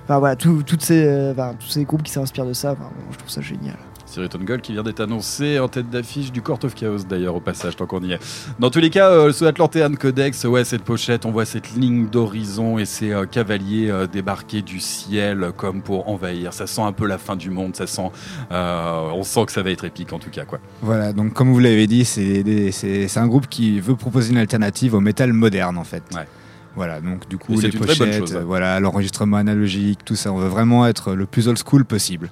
Enfin voilà, tout- toutes ces, euh, enfin, tous ces groupes qui s'inspirent de ça, enfin, bon, je trouve ça génial. Siriton Gold qui vient d'être annoncé en tête d'affiche du Court of Chaos d'ailleurs au passage tant qu'on y est. Dans tous les cas, euh, ce Atlantean Codex, ouais cette pochette, on voit cette ligne d'horizon et ces euh, cavaliers euh, débarqués du ciel euh, comme pour envahir. Ça sent un peu la fin du monde, ça sent, euh, on sent que ça va être épique en tout cas quoi. Voilà, donc comme vous l'avez dit, c'est un groupe qui veut proposer une alternative au métal moderne en fait. Ouais. Voilà, donc du coup, les pochettes, chose. euh, voilà, l'enregistrement analogique, tout ça, on veut vraiment être le plus old school possible.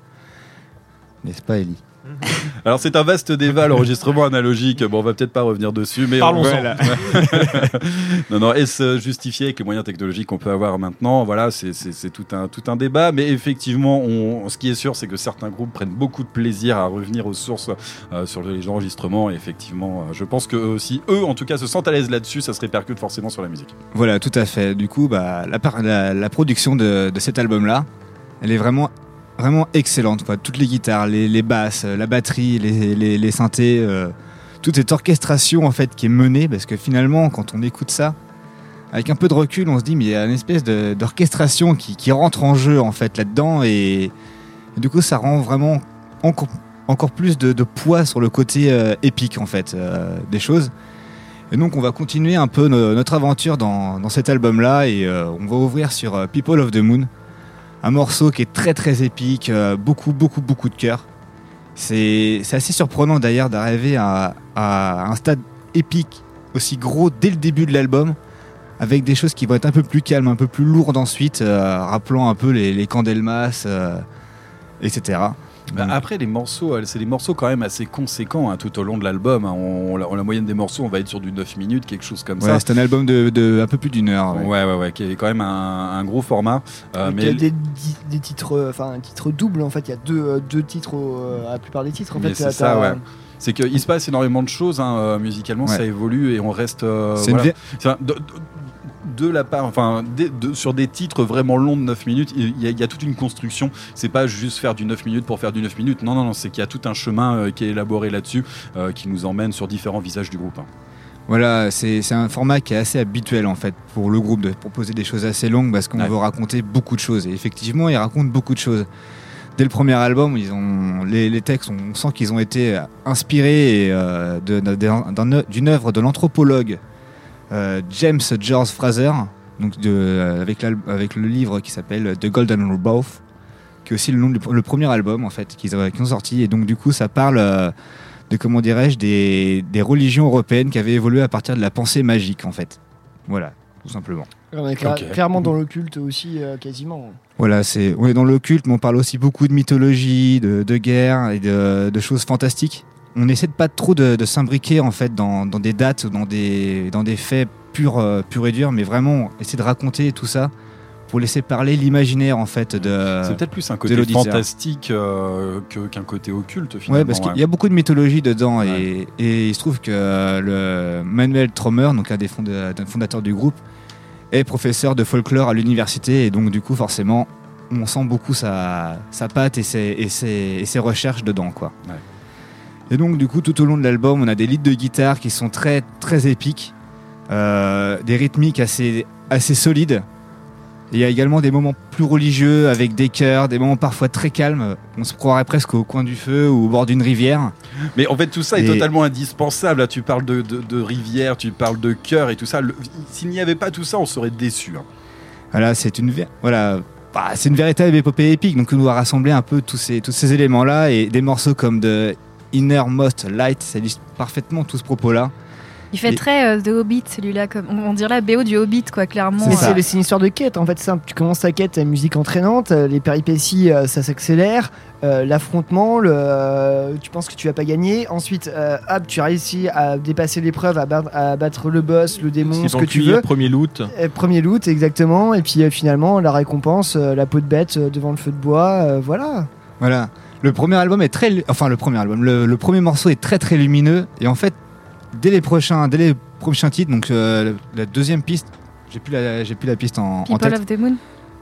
N'est-ce pas, Ellie? Alors c'est un vaste débat l'enregistrement analogique. Bon, on va peut-être pas revenir dessus, mais Parlons-en. Voilà. non, non, est-ce justifié avec les moyens technologiques qu'on peut avoir maintenant? Voilà, c'est- tout un tout un débat, mais effectivement, on, ce qui est sûr, c'est que certains groupes prennent beaucoup de plaisir à revenir aux sources euh, sur les enregistrements. Et effectivement, euh, je pense que aussi, eux, en tout cas, se sentent à l'aise là-dessus. Ça se répercute forcément sur la musique. Voilà, tout à fait. Du coup, bah, la, par- la, la production de, de cet album-là, elle est vraiment, vraiment excellente. Quoi. Toutes les guitares, les, basses, euh, la batterie, les, synthés, euh, toute cette orchestration en fait qui est menée, parce que finalement, quand on écoute ça, avec un peu de recul, on se dit, mais il y a une espèce d'orchestration qui, rentre en jeu en fait là-dedans, et, et du coup, ça rend vraiment encore, plus de, poids sur le côté euh, épique en fait des choses. Et donc, on va continuer un peu no- notre aventure dans, cet album-là, et euh, on va ouvrir sur People of the Moon, un morceau qui est très très épique, euh, beaucoup beaucoup beaucoup de cœur. C'est assez surprenant d'ailleurs d'arriver à, un stade épique aussi gros dès le début de l'album, avec des choses qui vont être un peu plus calmes, un peu plus lourdes ensuite, euh, rappelant un peu les, les Candelmas, euh, etc. Bah, après, les morceaux, euh, c'est des morceaux quand même assez conséquents hein, tout au long de l'album. hein. On, la, la moyenne des morceaux, on va être sur du 9 minutes, quelque chose comme Ouais, ça. c'est un album de, de un peu plus d'une heure. ouais. Ouais, ouais, ouais, qui est quand même un, un gros format. Euh, Il y a des, titres, euh, enfin un titre double en fait. Il y a deux, deux titres euh, à la plupart des titres. En Mais fait, c'est ça, ouais. C'est qu'il se passe énormément de choses hein, musicalement, Ouais. ça évolue et on reste. euh, C'est une de, la part, enfin, de- sur des titres vraiment longs de 9 minutes, il y, a, il y a toute une construction. C'est pas juste faire du 9 minutes pour faire du 9 minutes. Non, non, non, c'est qu'il y a tout un chemin euh, qui est élaboré là-dessus, euh, qui nous emmène sur différents visages du groupe. hein. Voilà, c'est un format qui est assez habituel en fait pour le groupe de proposer des choses assez longues parce qu'on Ouais. veut raconter beaucoup de choses. Et effectivement, ils racontent beaucoup de choses. Dès le premier album, ils ont, les, les textes, on sent qu'ils ont été inspirés euh, d'une œuvre de l'anthropologue James George Fraser, donc de, euh, avec, le livre qui s'appelle The Golden Rebirth, qui est aussi le nom du le premier album en fait qu'ils ont, sorti. Et donc du coup, ça parle euh, de comment dirais-je des, des religions européennes qui avaient évolué à partir de la pensée magique en fait. Voilà, tout simplement. On est cla- clairement dans l'occulte aussi, euh, quasiment. Voilà, c'est on est dans l'occulte, mais on parle aussi beaucoup de mythologie, de, de guerre et de, de choses fantastiques. On essaie de pas trop de, de s'imbriquer en fait dans, dans des dates ou dans des, dans des faits purs, euh, purs et durs, mais vraiment essayer de raconter tout ça pour laisser parler l'imaginaire en fait de. C'est peut-être plus un côté fantastique euh, qu'un côté occulte finalement. Ouais, parce qu'il y a beaucoup de mythologie dedans et, et il se trouve que le Manuel Trommer, donc un des fondateurs du groupe, est professeur de folklore à l'université et donc du coup forcément on sent beaucoup sa, sa patte et ses, et, ses, et ses recherches dedans quoi. Ouais. Et donc du coup tout au long de l'album on a des leads de guitare qui sont très très épiques, euh, des rythmiques assez, assez solides. Et Il y a également des moments plus religieux avec des chœurs, des moments parfois très calmes. On se croirait presque au coin du feu ou au bord d'une rivière. Mais en fait, tout ça est totalement indispensable. Là, tu parles de, de, de rivière, tu parles de cœur et tout ça. S'il n'y avait pas tout ça, on serait déçu. hein. Voilà, c'est une, voilà, bah, c'est une véritable épopée épique. Donc on doit rassembler un peu tous ces, tous ces éléments-là et des morceaux comme de Innermost Light, ça illustre parfaitement tout ce propos-là. Il fait Et- très euh, The Hobbit, celui-là. Comme, on, dirait la BO du Hobbit, quoi, clairement. Mais euh. c'est une histoire de quête en fait simple. Tu commences ta quête, la musique entraînante, euh, les péripéties euh, ça s'accélère, euh, l'affrontement, le, euh, tu penses que tu vas pas gagner. Ensuite, euh, hop, tu réussis à dépasser l'épreuve, à, battre- à battre le boss, le démon, ce que tu veux. premier loot. Euh, Premier loot, exactement. Et puis euh, finalement, la récompense, euh, la peau de bête euh, devant le feu de bois, euh, voilà. Voilà. Le premier album est très, enfin le premier album, le, le premier morceau est très très lumineux et en fait dès les prochains, dès les prochains titres, donc euh, la deuxième piste, j'ai plus la, j'ai plus la piste en, en People tête. of the Moon.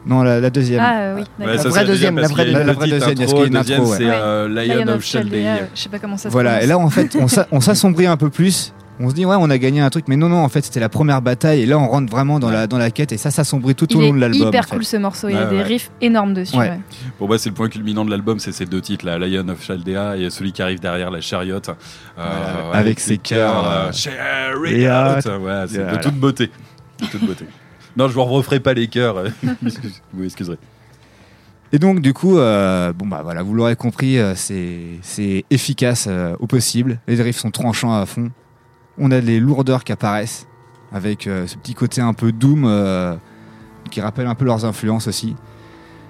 Non, la, la deuxième. Ah euh, oui, Ouais, ça, vraie deuxième, la vraie. La vraie deuxième, intro. y a une Deuxième, intro, ouais. c'est euh, Lion, of Chaldea. euh, je sais pas comment ça se Voilà, et là en fait on s'assombrit un peu plus. On se dit ouais on a gagné un truc, mais non non en fait c'était la première bataille et là on rentre vraiment dans la dans la quête et ça s'assombrit tout Il au long de l'album. hyper en fait. cool ce morceau, il y a Ouais, des ouais. riffs énormes dessus. Ouais. ouais. Bon, bah, c'est le point culminant de l'album, c'est ces deux titres, là, Lion of Chaldea et celui qui arrive derrière, la Chariot. euh, Voilà, ouais, avec ses cœurs, euh, euh, Chariot. Ouais, c'est Voilà. de toute beauté. De toute beauté. Non, je vous referai pas les cœurs. euh, vous m'excuserez. Et donc du coup euh, bon bah voilà vous l'aurez compris euh, c'est c'est efficace euh, au possible. Les riffs sont tranchants à fond. On a les lourdeurs qui apparaissent avec euh, ce petit côté un peu doom euh, qui rappelle un peu leurs influences aussi.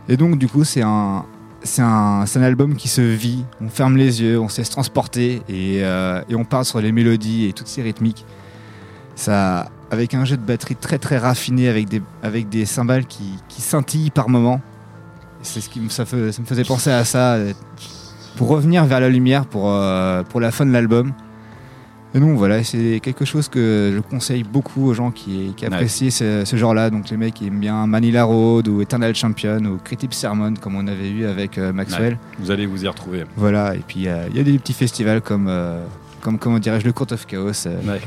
Et donc du coup c'est un album qui se vit, on ferme les yeux, on se laisse transporter et, euh, et on parle sur les mélodies et toutes ces rythmiques. Ça, avec un jeu de batterie très très raffiné, avec des, des cymbales qui, scintillent par moments. C'est ce qui me, ça, me faisait penser à ça, pour revenir vers la lumière pour la fin de l'album. Et donc voilà, c'est quelque chose que je conseille beaucoup aux gens qui, qui Ouais. apprécient ce, ce genre-là. Donc les mecs qui aiment bien Manila Road ou Eternal Champion ou Critic Sermon comme on avait eu avec euh, Maxwell. Ouais, vous allez vous y retrouver. Voilà, et puis il y a des petits festivals comme, euh, comme comment dirais-je, le Court of Chaos, euh,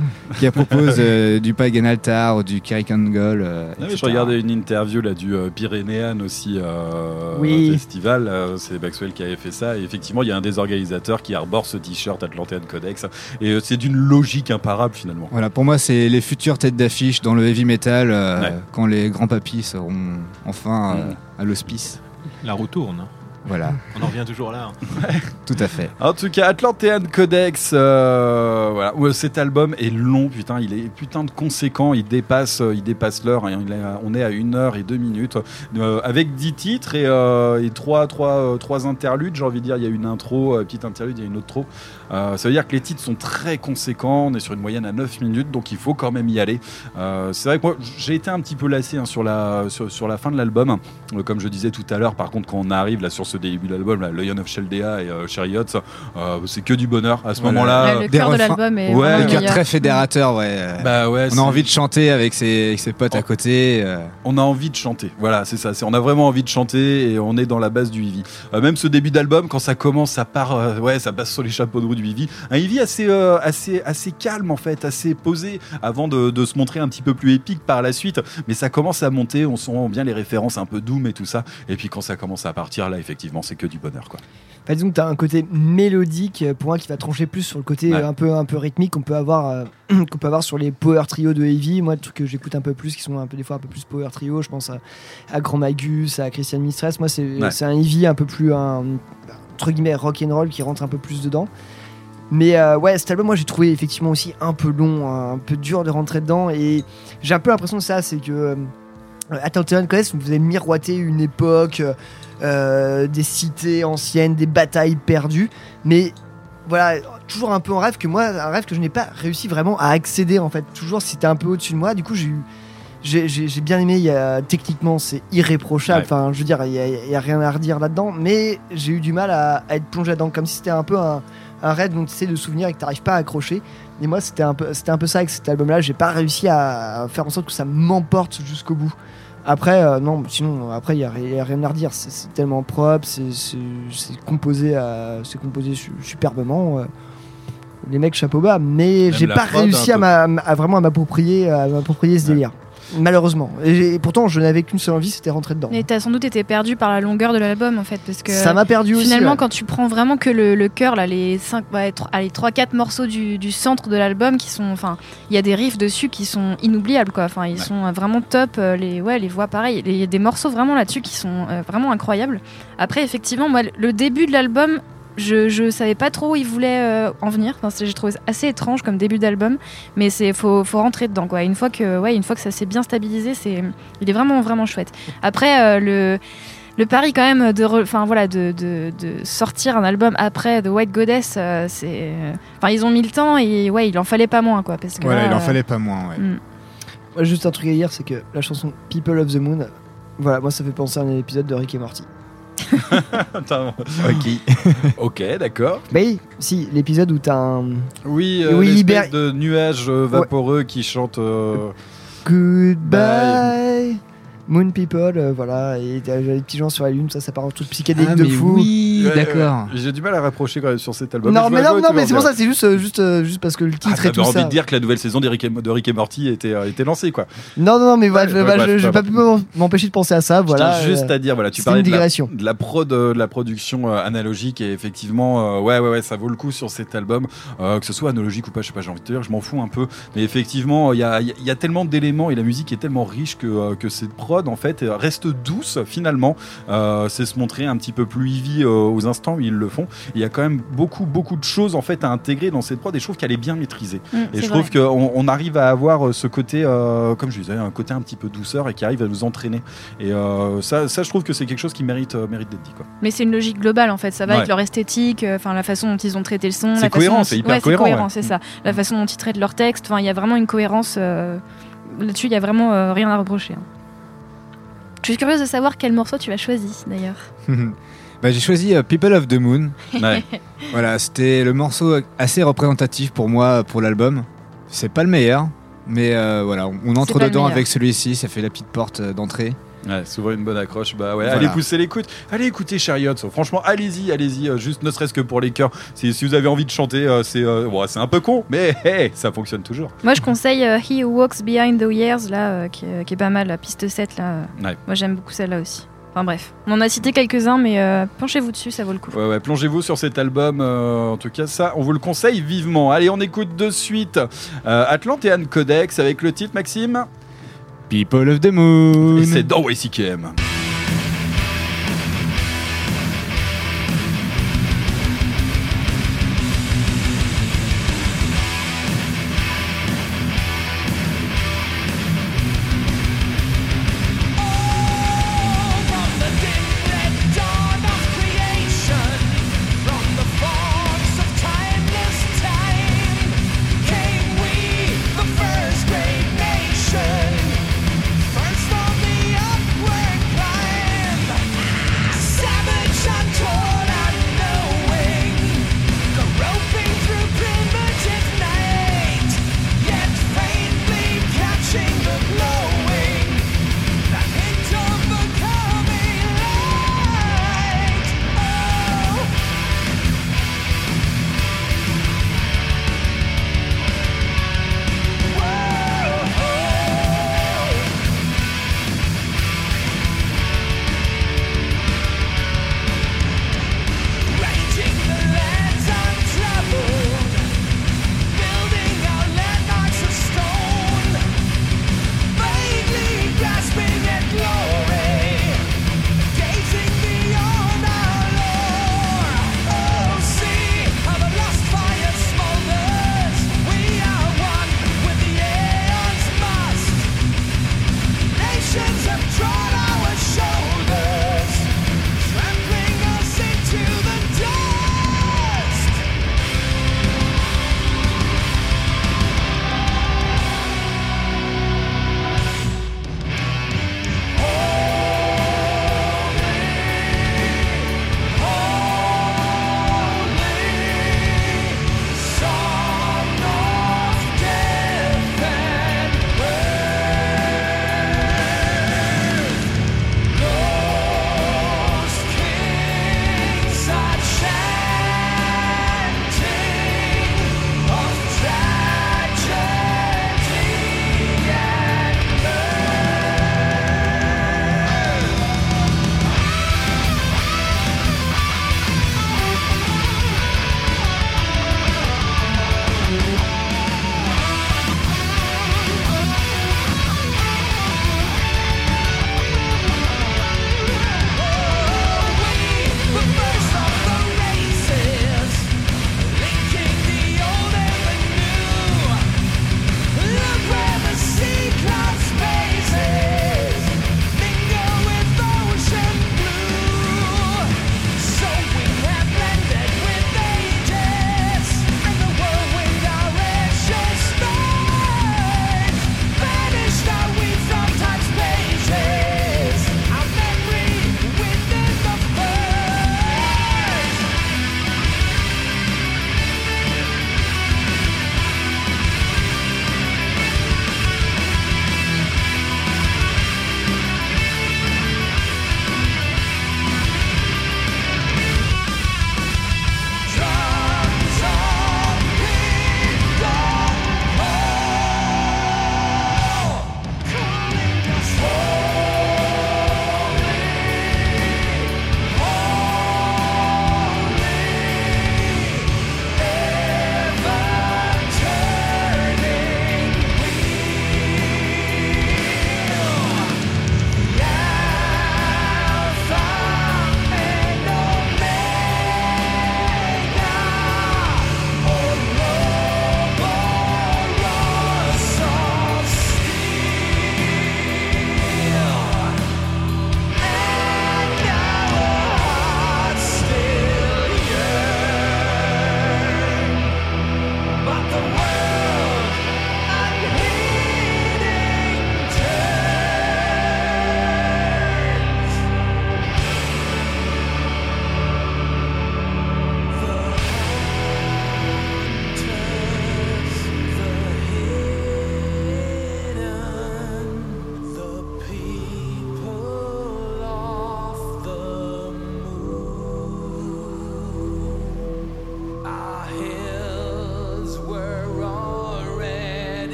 qui propose euh, du Pagan Altar ou du Kerrigan Goal. euh, je regardais une interview là du euh, Pyrénéen aussi euh, Oui. festival. euh, c'est Maxwell qui avait fait ça. Et effectivement, il y a un des organisateurs qui arbore ce t-shirt Atlantean Codex. Et euh, c'est d'une logique imparable finalement. Voilà, pour moi, c'est les futures têtes d'affiche dans le heavy metal euh, Ouais. quand les grands papis seront enfin euh, Mm. à l'hospice. La roue tourne. Voilà, On en revient toujours là. hein. tout à fait. En tout cas, Atlantean Codex, euh, voilà. Ouais, cet album est long, putain, il est putain de conséquent, il dépasse, euh, il dépasse l'heure. hein. On est à une heure et deux minutes euh, avec 10 titres et, euh, et trois, trois, euh, trois interludes. J'ai envie de dire, il y a une intro, euh, petite interlude, il y a une autre trop. Euh, ça veut dire que les titres sont très conséquents. On est sur une moyenne à 9 minutes, donc il faut quand même y aller. Euh, c'est vrai que moi, j'ai été un petit peu lassé hein, sur, la, sur, sur la fin de l'album. Euh, comme je disais tout à l'heure, par contre, quand on arrive là sur ce début d'album, là, Lion of Sheldea et euh, Chariots, euh, c'est que du bonheur à ce Voilà. moment-là. Ouais, le cœur de l'album est Ouais, Le cœur très fédérateur, ouais. Bah ouais, on a envie de chanter avec ses, avec ses potes à côté. euh. on a envie de chanter. Voilà, c'est ça. C'est, on a vraiment envie de chanter et on est dans la base du Ivy. Euh, même ce début d'album, quand ça commence, ça part, euh, ouais, ça passe sur les chapeaux de roue du Ivy. Un Ivy assez, euh, assez, assez calme en fait, assez posé, avant de, de se montrer un petit peu plus épique par la suite. Mais ça commence à monter, on sent bien les références un peu doom et tout ça. Et puis quand ça commence à partir, là, effectivement, c'est que du bonheur, quoi. Enfin, disons que tu as un côté mélodique pour moi qui va trancher plus sur le côté Ouais. euh, un peu un peu rythmique qu'on peut avoir euh, qu'on peut avoir sur les power trio de Heavy. Moi, le truc que j'écoute un peu plus, qui sont un peu des fois un peu plus power trio, je pense à, à Grand Magus, à Christian Mistress. Moi, c'est Ouais. c'est un Heavy un peu plus un, entre guillemets rock and roll qui rentre un peu plus dedans. Mais euh, ouais, cet album, moi j'ai trouvé effectivement aussi un peu long, un peu dur de rentrer dedans. Et j'ai un peu l'impression de ça, c'est que Atlantean Codex vous avez miroité une époque, euh, des cités anciennes, des batailles perdues? Mais voilà, toujours un peu en rêve que moi, un rêve que je n'ai pas réussi vraiment à accéder en fait. Toujours c'était un peu au-dessus de moi. Du coup, j'ai eu. Bien aimé, il y a- techniquement c'est irréprochable, Ouais. enfin je veux dire, il n'y a, rien à redire là-dedans, mais j'ai eu du mal à, à être plongé dedans, comme si c'était un peu un, un rêve dont tu essaies de souvenir et que tu n'arrives pas à accrocher. Et moi c'était un, peu- c'était un peu ça avec cet album-là, j'ai pas réussi à faire en sorte que ça m'emporte jusqu'au bout. Après, euh, non, sinon, après, il n'y a, rien à redire. C'est c'est tellement propre, c'est c'est- c'est composé, à- c'est composé su- superbement. euh. Les mecs, chapeau bas. Mais Même j'ai pas prod, réussi un à, peu. m'a- à vraiment à m'approprier à m'approprier ce délire. Malheureusement. Et, pourtant, je n'avais qu'une seule envie, c'était rentrer dedans. Mais t'as sans doute été perdu par la longueur de l'album en fait parce que Ça m'a perdu aussi, Finalement ouais. quand tu prends vraiment que le, le cœur là les 5 ouais, 3 4 morceaux du, du centre de l'album qui sont enfin il y a des riffs dessus qui sont inoubliables quoi. Enfin ils sont vraiment top euh, les ouais les voix pareil, il y a des morceaux vraiment là-dessus qui sont euh, vraiment incroyables. Après effectivement moi le début de l'album je, je savais pas trop où il voulait euh, en venir. Enfin, j'ai trouvé ça assez étrange comme début d'album, mais c'est faut, faut rentrer dedans quoi. Une fois que ouais, une fois que ça s'est bien stabilisé, c'est il est vraiment vraiment chouette. Après euh, le le pari quand même de, re- enfin voilà, de, de, de sortir un album après The White Goddess, euh, c'est, enfin ils ont mis le temps et ouais, il en fallait pas moins quoi, parce que Voilà, là, il en euh, fallait pas moins, ouais. mm. Moi, juste un truc à dire, c'est que la chanson People of the Moon, voilà, moi ça fait penser à un épisode de Rick et Morty. Ok. ok, d'accord. Mais oui, si, l'épisode où t'as un. Oui, euh, de nuages euh, vaporeux qui chantent. euh, Goodbye, Moon People, euh, voilà, et t'as les petits gens sur la lune, ça, ça part en truc psychédélique Ah, de fou. oui, Ouais, d'accord. J'ai du mal à rapprocher quand même sur cet album. Non, mais non, non, mais c'est pour ça, c'est juste, euh, juste, euh, juste parce que le Ah, titre et T'avais tout envie ça. de dire que la nouvelle saison et, de Rick et Morty était, euh, était lancée, quoi. Non, non, non, mais Ouais, bah, je, bah, pas pu m'empêcher de penser à ça, voilà. je tiens juste euh, à dire, voilà, tu parlais de la, de la prod, euh, de la production euh, analogique et effectivement, euh, ouais, ouais, ouais, ça vaut le coup sur cet album, euh, que ce soit analogique ou pas, je sais pas, j'ai envie de te dire, je m'en fous un peu, mais effectivement, il y a, il y a tellement d'éléments et la musique est tellement riche que, euh, que cette prod en fait reste douce finalement. Euh, c'est se montrer un petit peu plus heavy euh, aux instants où ils le font. Il y a quand même beaucoup, beaucoup de choses en fait à intégrer dans cette prod et je trouve qu'elle est bien maîtrisée. Mm, et je trouve qu'on on arrive à avoir euh, ce côté, euh, comme je disais, un côté un petit peu douceur et qui arrive à nous entraîner. Et ça, ça, je trouve que c'est quelque chose qui mérite, mérite d'être dit. Quoi. Mais c'est une logique globale en fait, ça va Ouais. avec leur esthétique, enfin la façon dont ils ont traité le son. C'est cohérent, c'est hyper ouais, cohérent, ouais. c'est ça. La façon dont ils traitent leur texte, enfin il y a vraiment une cohérence là-dessus, il y a vraiment euh, rien à reprocher. hein. Je suis curieuse de savoir quel morceau tu as choisi d'ailleurs. Bah, j'ai choisi euh, People of the Moon. Ouais. Voilà, c'était le morceau assez représentatif pour moi pour l'album. C'est pas le meilleur, mais euh, voilà, on, on entre dedans avec celui-ci, ça fait la petite porte euh, d'entrée. Ouais, souvent une bonne accroche. Bah ouais, Voilà. allez pousser l'écoute. Allez écouter Chariot. Franchement, allez-y, allez-y. euh, juste ne serait-ce que pour les chœurs. Si, si vous avez envie de chanter, euh, c'est euh, bon, c'est un peu con, mais hey, ça fonctionne toujours. Moi, je conseille euh, He Who Walks Behind the Years, là, euh, qui, est, qui est pas mal, la piste 7, là. Ouais. Moi, j'aime beaucoup celle-là aussi. Enfin bref, on en a cité quelques-uns, mais euh, penchez-vous dessus, ça vaut le coup. Ouais, ouais, plongez-vous sur cet album. euh, en tout cas, ça, on vous le conseille vivement. Allez, on écoute de suite euh, Atlantean Codex avec le titre, Maxime? People of the Moon. Et c'est dans YCKM.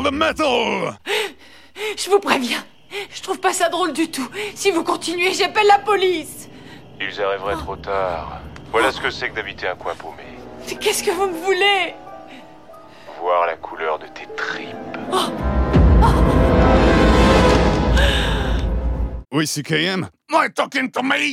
The metal! Je vous préviens, je trouve pas ça drôle du tout. Si vous continuez, j'appelle la police. Ils arriveraient trop tard. Voilà ce que c'est que d'habiter un coin paumé. Mais Qu'est-ce que vous me voulez? Voir la couleur de tes tripes. Oui, CKM? Why talking to me?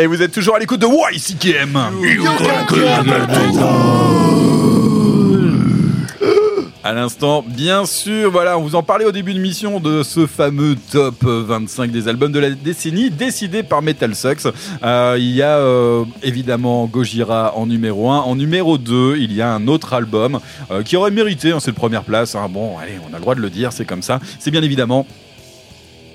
Et vous êtes toujours à l'écoute de YCKM. À l'instant, bien sûr, voilà, on vous en parlait au début de mission de ce fameux top 25 des albums de la décennie décidé par Metal Sucks. Euh, il y a euh, évidemment Gojira en numéro 1. En numéro 2, il y a un autre album euh, qui aurait mérité hein, cette première place. hein. Bon, allez, on a le droit de le dire, c'est comme ça. C'est bien évidemment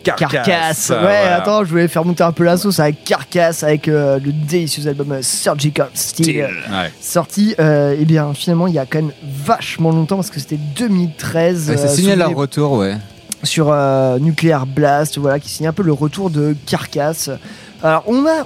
Carcass. Carcass. Ouais, Voilà. attends, je voulais faire monter un peu la sauce avec Carcass, avec euh, le délicieux album Surgical Steel. Ouais. Sorti, euh, et bien finalement, il y a quand même vachement longtemps parce que c'était 2013. Ouais, ça euh, signale leur retour, ouais. sur euh, Nuclear Blast, voilà, qui signe un peu le retour de Carcass. Alors, on a.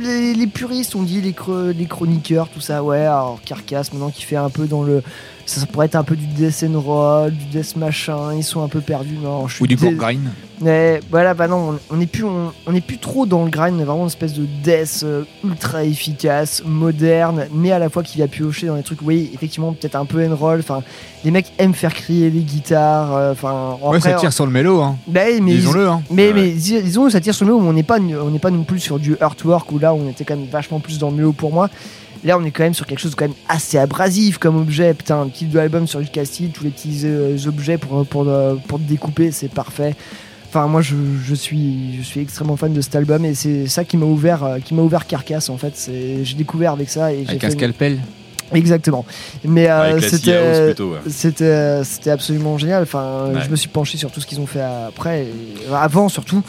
Les, les puristes ont dit, les, cre- les chroniqueurs, tout ça, ouais, alors Carcass maintenant qui fait un peu dans le. Ça, ça pourrait être un peu du death and roll, du death machin, ils sont un peu perdus. Non, je suis Ou du dé- court grind. mais voilà, bah non, on on est plus, on, on est plus trop dans le grind, on est vraiment une espèce de death euh, ultra efficace, moderne, mais à la fois qui va piocher dans des trucs, oui, effectivement, peut-être un peu roll. Enfin, les mecs aiment faire crier les guitares. euh, Enfin, Ouais, ça tire sur le mélo, hein. Bah mais Disons-le, hein. Mais, Ouais. mais dis- disons, ça tire sur le mélo, mais on n'est pas, on n'est pas non plus sur du Earthwork où là, on était quand même vachement plus dans le mélo pour moi. Là, on est quand même sur quelque chose de quand même assez abrasif comme objet. Putain, le titre de l'album sur Steel, tous les petits euh, objets pour, pour, euh, pour te découper, c'est parfait. Enfin, moi, je, je suis, je suis extrêmement fan de cet album et c'est ça qui m'a ouvert, euh, qui m'a ouvert Carcass en fait. J'ai découvert avec ça et Avec un une-. Exactement. Mais euh, c'était plutôt, ouais. c'était c'était absolument génial. Enfin, Ouais. je me suis penché sur tout ce qu'ils ont fait après, et- avant surtout.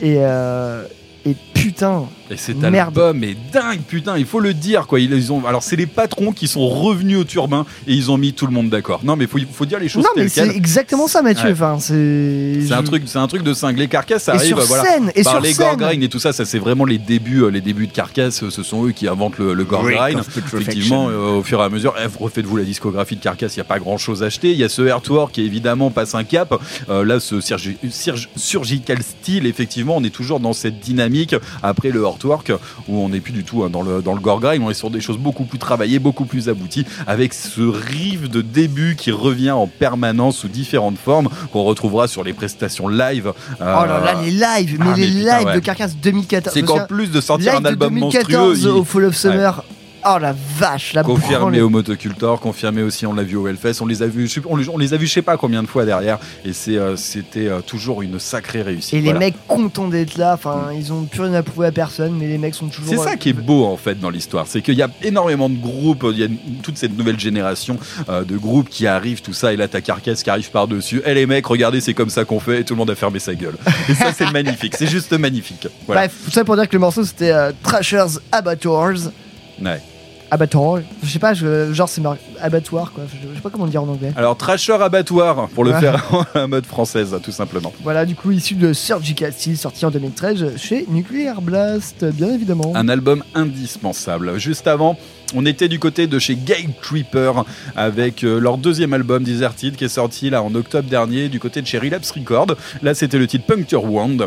Et euh, et putain. Et cet Merde. album est dingue, putain, il faut le dire quoi. Ils, ont, alors c'est les patrons qui sont revenus au turbin et ils ont mis tout le monde d'accord. Non mais faut, faut dire les choses Non, mais c'est exactement ça, Mathieu. Ouais. Enfin, c'est. C'est un truc, c'est un truc de cinglé. Carcass ça Et arrive, sur voilà, scène, et par sur les. Gorgrind et tout ça. Ça c'est vraiment les débuts, euh, les débuts de Carcass. euh, Ce sont eux qui inventent le, le Putrefaction. Effectivement, euh, au fur et à mesure, eh, refaites-vous la discographie de Carcass. Il y a pas grand chose à acheter. Il y a ce Artwork qui évidemment passe un cap. Euh, là, ce surgi- surg- surgical style, effectivement, on est toujours dans cette dynamique après le Artwork où on n'est plus du tout hein, dans le dans le. On est sur des choses beaucoup plus travaillées, beaucoup plus abouties, avec ce riff de début qui revient en permanence sous différentes formes qu'on retrouvera sur les prestations live. Oh là là, les lives, mais ah, les mais putain, lives ouais. de Carcass 2014. C'est qu'en plus de sortir live un de album 2014 monstrueux, il- au Fall of Summer. Oh la vache, la Confirmé au Motocultor, confirmé aussi, on l'a vu au Hellfest, on les a vus, je sais- on les, a vus je sais pas combien de fois derrière, et c'est, euh, c'était euh, toujours une sacrée réussite. Et les mecs contents d'être là. Enfin, ils ont plus rien à prouver à personne, mais les mecs sont toujours. C'est ça qui est beau en fait dans l'histoire, c'est qu'il y a énormément de groupes, il y a toute cette nouvelle génération euh, de groupes qui arrivent, tout ça, et là t'as Carcass qui arrive par-dessus. Eh les mecs, regardez, c'est comme ça qu'on fait, et tout le monde a fermé sa gueule. Et ça c'est magnifique, c'est juste magnifique. Voilà. Bref, tout ça pour dire que le morceau c'était euh, Thrashers Abattoirs. Ouais. Abattoir, je sais pas, je- genre c'est abattoir quoi, je, je sais pas comment le dire en anglais. Alors Trasher Abattoir, pour le Ouais. faire en mode française, tout simplement. Voilà, du coup, issu de Surgical Steel, sorti en 2013 chez Nuclear Blast, bien évidemment. Un album indispensable. Juste avant, on était du côté de chez Gate Creeper avec euh, leur deuxième album Deserted qui est sorti là en octobre dernier du côté de chez Relapse Record. Là, c'était le titre Puncture Wound.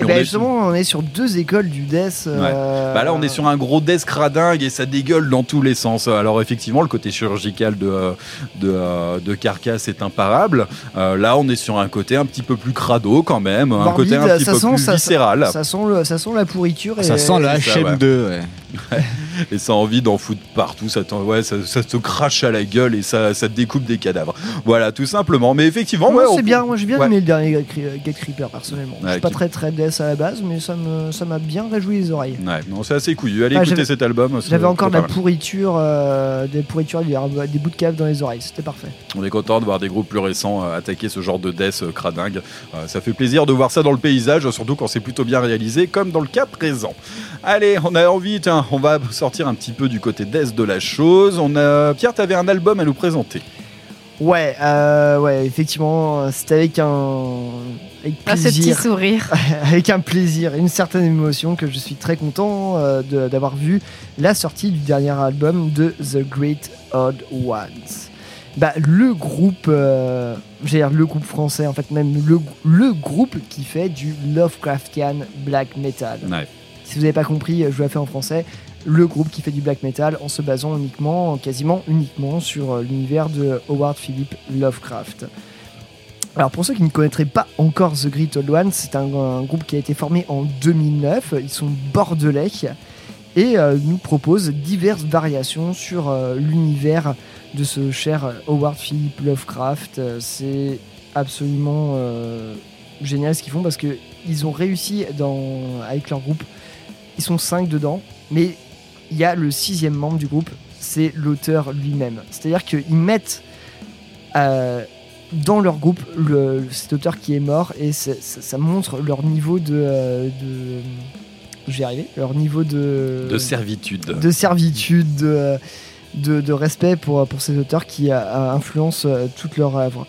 Et ben on est- justement, on est sur deux écoles du death. euh, Bah là, on est sur un gros death cradingue et ça dégueule dans tous les sens. Alors effectivement, le côté chirurgical de euh, de, euh, de Carcass est imparable. Euh, là, on est sur un côté un petit peu plus crado quand même, un morbide, côté un petit ça peu sent, plus ça, viscéral. Ça, sent le- ça sent la pourriture. Et... Ça sent le C'est ça, ouais. HM2, ouais. et ça a envie d'en foutre partout, ça, t'en- ouais, ça, ça te crache à la gueule et ça, ça te découpe des cadavres. Voilà, tout simplement. Mais effectivement, Moi, ouais, on- c'est bien, moi j'ai bien ouais. aimé le dernier Gate Gate Creeper personnellement. je Ouais, suis pas qui- très très death à la base, mais ça me ça m'a bien réjoui les oreilles. Ouais, non, c'est assez couillu. Allez Ah, écouter cet album. J'avais encore de la pourriture, euh, des pourritures, des, des bouts de cave dans les oreilles, c'était parfait. On est content de voir des groupes plus récents euh, attaquer ce genre de death euh, cradingue. Euh, ça fait plaisir de voir ça dans le paysage, surtout quand c'est plutôt bien réalisé, comme dans le cas présent. Allez, on a envie, tiens, on va sortir un petit peu du côté death de la chose. On a Pierre, t'avais un album à nous présenter. Ouais, euh, ouais, effectivement, c'était avec un avec Ah, ce plaisir, petit sourire. avec un plaisir et une certaine émotion que je suis très content euh, de- d'avoir vu la sortie du dernier album de The Great Odd Ones. Bah, le groupe, euh, j'ai dire le groupe français, en fait même le, le groupe qui fait du Lovecraftian black metal. Ouais. Si vous n'avez pas compris, je vous la fais en français. Le groupe qui fait du black metal en se basant uniquement, quasiment uniquement sur euh, l'univers de Howard Philip Lovecraft. Alors pour ceux qui ne connaîtraient pas encore The Great Old Ones, c'est un, groupe qui a été formé en 2009. Ils sont bordelais et euh, nous proposent diverses variations sur euh, l'univers de ce cher Howard Philip Lovecraft. Euh, C'est absolument euh, génial ce qu'ils font parce que ils ont réussi avec leur groupe. Ils sont cinq dedans, mais il y a le sixième membre du groupe, c'est l'auteur lui-même. C'est-à-dire qu'ils mettent euh, dans leur groupe le, cet auteur qui est mort et ça, ça montre leur niveau de, euh, de je vais arriver, leur niveau de De servitude. de servitude, de, de, de respect pour, pour ces auteurs qui euh, influencent toute leur œuvre.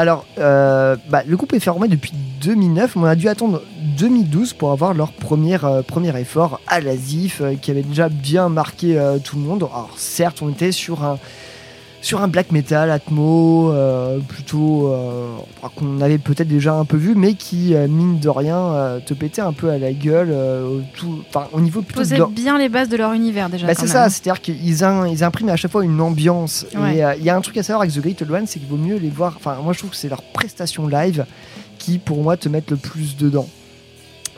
Alors, euh, bah, le groupe est formé depuis 2009, mais on a dû attendre 2012 pour avoir leur premier, euh, premier effort à l'Asif, euh, qui avait déjà bien marqué tout le monde. Alors, certes, on était sur un, sur un black metal, Atmo, euh, plutôt euh, qu'on avait peut-être déjà un peu vu, mais qui, euh, mine de rien, euh, te pétait un peu à la gueule, euh, tout, enfin, au niveau plutôt de leur- bien les bases de leur univers déjà. bah, c'est ça, c'est-à-dire qu'ils in- ils impriment à chaque fois une ambiance. Ouais. Et il y a un truc à savoir avec The Great Old One, c'est qu'il vaut mieux les voir. Enfin, moi je trouve que c'est leur prestation live qui, pour moi, te mettent le plus dedans.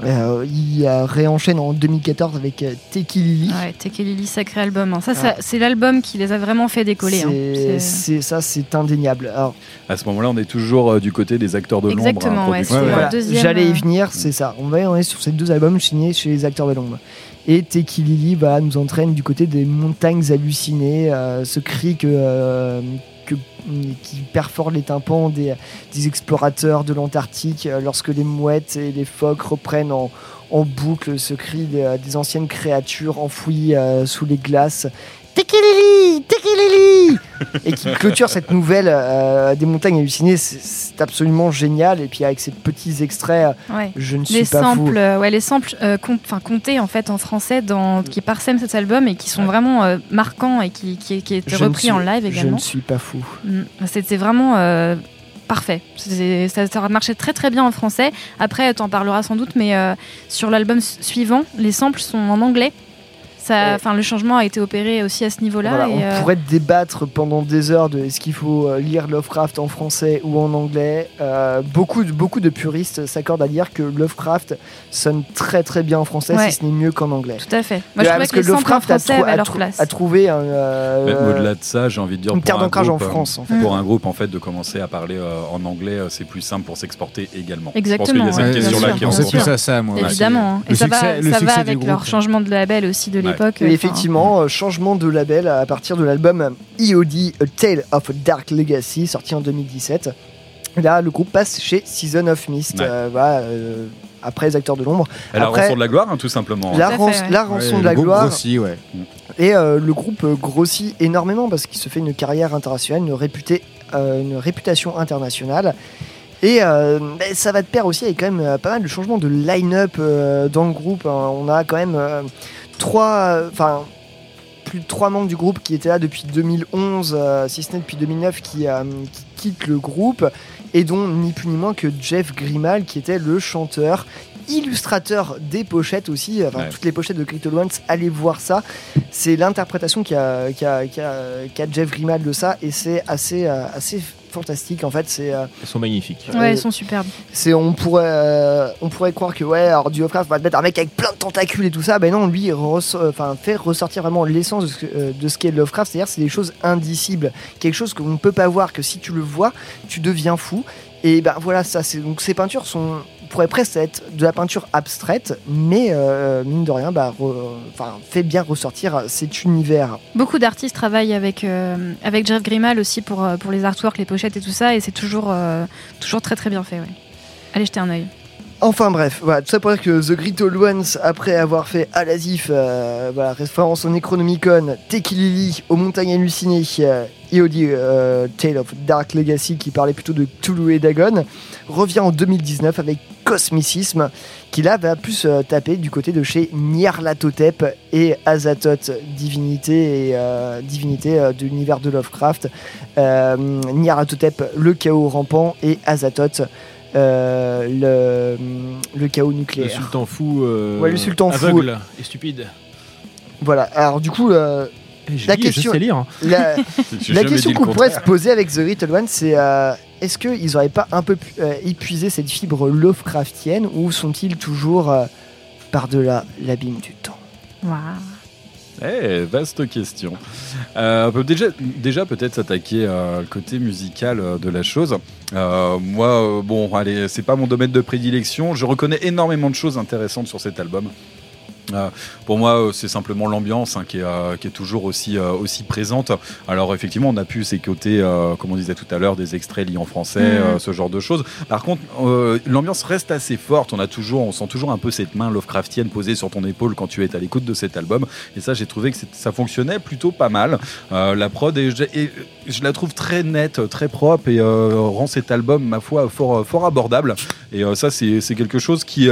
Euh, il euh, réenchaîne en 2014 avec euh, Tekilili. Ouais, Tekelili, sacré album. hein. Ça, ça, c'est l'album qui les a vraiment fait décoller. hein. C'est- ça, c'est indéniable. Alors, À ce moment-là, on est toujours euh, du côté des acteurs de l'ombre. Exactement, hein, ouais, voilà, le deuxième, j'allais y euh, venir, c'est ça. On va on est sur ces deux albums signés chez les acteurs de l'ombre. Et Tekilili bah, nous entraîne du côté des montagnes hallucinées, euh, ce cri que, euh, que- qui perfore les tympans des, explorateurs de l'Antarctique euh, lorsque les mouettes et les phoques reprennent en, boucle ce cri des, des anciennes créatures enfouies euh, sous les glaces. Tekilili Tekilili Et qui clôture cette nouvelle euh, des montagnes hallucinées. C'est- absolument génial. Et puis avec ces petits extraits, Ouais. je ne suis les pas samples, fou. euh, ouais, les samples euh, comptés en fait en français dans, qui parsèment cet album et qui sont vraiment euh, marquants et qui, qui, qui étaient Je repris suis- en live Je également. ne suis pas fou. Mm. C'était vraiment euh, parfait. Ça, ça marchait très très bien en français. Après, tu en parleras sans doute, mais euh, sur l'album su- suivant, les samples sont en anglais. Ça, enfin, le changement a été opéré aussi à ce niveau-là. Voilà, on euh, pourrait débattre pendant des heures de est-ce qu'il faut euh, lire Lovecraft en français ou en anglais. Euh, beaucoup, de, beaucoup de puristes s'accordent à dire que Lovecraft sonne très très bien en français, Ouais. si ce n'est mieux qu'en anglais. Tout à fait. Moi, je parce que en Lovecraft a, français trou- avaient a leur trou- place. a trouvé un. euh, au-delà de ça, j'ai envie de dire une pour terre un d'ancrage en groupe, euh, France, en fait. Pour un groupe en fait de commencer à parler euh, en anglais, euh, c'est plus simple pour s'exporter également. Exactement, Je pense qu'il y a ouais, cette question-là qui est en plus à ça, moi. Évidemment. hein. Et ça va, avec leur changement de label aussi de l'époque. Et enfin, effectivement, euh, changement de label à partir de l'album EOD A Tale of a Dark Legacy, sorti en 2017. Là, le groupe passe chez Season of Mist, Ouais. euh, voilà, euh, après les acteurs de l'ombre. Et la rançon de la gloire, hein, tout simplement. La, hein. la rançon de la gloire. Et euh, le groupe grossit énormément parce qu'il se fait une carrière internationale, une, euh, une réputation internationale. Et ça va de pair aussi avec quand même pas mal de changements de line-up euh, dans le groupe. hein. On a quand même euh, trois, enfin plus de trois membres du groupe qui étaient là depuis 2011, euh, si ce n'est depuis 2009, qui, euh, qui quittent le groupe, et dont ni plus ni moins que Jeff Grimal, qui était le chanteur, illustrateur des pochettes aussi, enfin Ouais. toutes les pochettes de Crypto Ones, allez voir ça. C'est l'interprétation qu'a Jeff Grimal de ça, et c'est assez, euh, assez fantastique en fait. C'est euh, sont magnifiques. Ouais, ils sont superbes. c'est on pourrait euh, on pourrait croire que ouais alors du Lovecraft va te mettre un mec avec plein de tentacules et tout ça ben non lui enfin fait ressortir vraiment l'essence de ce, euh, de ce qu'est Lovecraft c'est-à-dire c'est des choses indicibles quelque chose qu'on ne peut pas voir que si tu le vois tu deviens fou et ben voilà ça c'est donc ces peintures sont pourraient presque être de la peinture abstraite mais euh, mine de rien bah re- fait bien ressortir cet univers Beaucoup d'artistes travaillent avec, euh, avec Jeff Grimal aussi pour, euh, pour les artworks, les pochettes et tout ça, et c'est toujours, euh, toujours très très bien fait. Ouais. Allez jeter un œil. Enfin bref, voilà, tout ça pour dire que The Great Old Ones, après avoir fait Alasif, euh, voilà, référence au Necronomicon, Tekilili, aux Montagnes Hallucinées, euh, EOD, euh, Tale of Dark Legacy, qui parlait plutôt de Cthulhu et Dagon, revient en 2019 avec Cosmicisme, qui là va plus euh, taper du côté de chez Nyarlathotep et Azathoth, divinité, et, euh, divinité euh, de l'univers de Lovecraft. Nyarlathotep, le chaos rampant, et Azathoth, euh, le, le chaos Le nucléaire. sultan fou. Ouais, le sultan fou. aveugle et stupide. Voilà, alors du coup, je la lis et je question, sais lire, hein. la, la question qu'on pourrait se poser avec The Little One, c'est euh, est-ce qu'ils n'auraient pas un peu pu- euh, épuisé cette fibre Lovecraftienne ou sont-ils toujours euh, par-delà l'abîme du temps? Eh, vaste question. Euh, on peut déjà, déjà peut-être s'attaquer euh, au côté musical euh, de la chose. Euh, moi, euh, bon, allez, c'est pas mon domaine de prédilection. Je reconnais énormément de choses intéressantes sur cet album. Euh, pour moi, euh, c'est simplement l'ambiance hein, qui, est, euh, qui est toujours aussi, euh, aussi présente. Alors effectivement, on a pu euh, comme on disait tout à l'heure, des extraits liés en français, euh, ce genre de choses. Par contre, l'ambiance reste assez forte. On a toujours, on sent toujours un peu cette main Lovecraftienne posée sur ton épaule quand tu es à l'écoute de cet album. Et ça, j'ai trouvé que ça fonctionnait plutôt pas mal. La prod, est, et je la trouve très nette, très propre et rend cet album, ma foi, fort, fort abordable. Et ça, c'est quelque chose qui,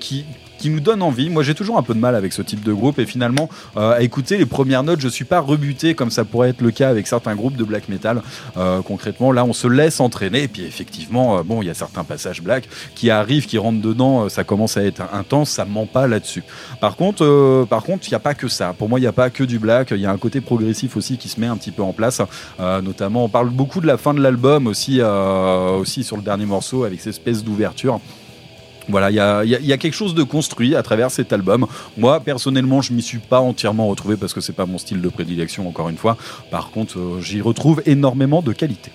qui qui nous donne envie. Moi, j'ai toujours un peu de mal avec ce type de groupe et finalement, euh, à écouter les premières notes, je suis pas rebuté comme ça pourrait être le cas avec certains groupes de black metal. Euh, concrètement, là, on se laisse entraîner et puis effectivement, euh, bon, il y a certains passages black qui arrivent, qui rentrent dedans, euh, ça commence à être intense, ça ment pas là-dessus. Par contre, par contre, il n'y a pas que ça. Pour moi, il n'y a pas que du black. Il y a un côté progressif aussi qui se met un petit peu en place. Notamment, on parle beaucoup de la fin de l'album aussi, aussi sur le dernier morceau avec cette espèce d'ouverture Voilà, il y a, quelque chose de construit à travers cet album. Moi, personnellement, je m'y suis pas entièrement retrouvé parce que c'est pas mon style de prédilection, encore une fois. Par contre, euh, j'y retrouve énormément de qualité.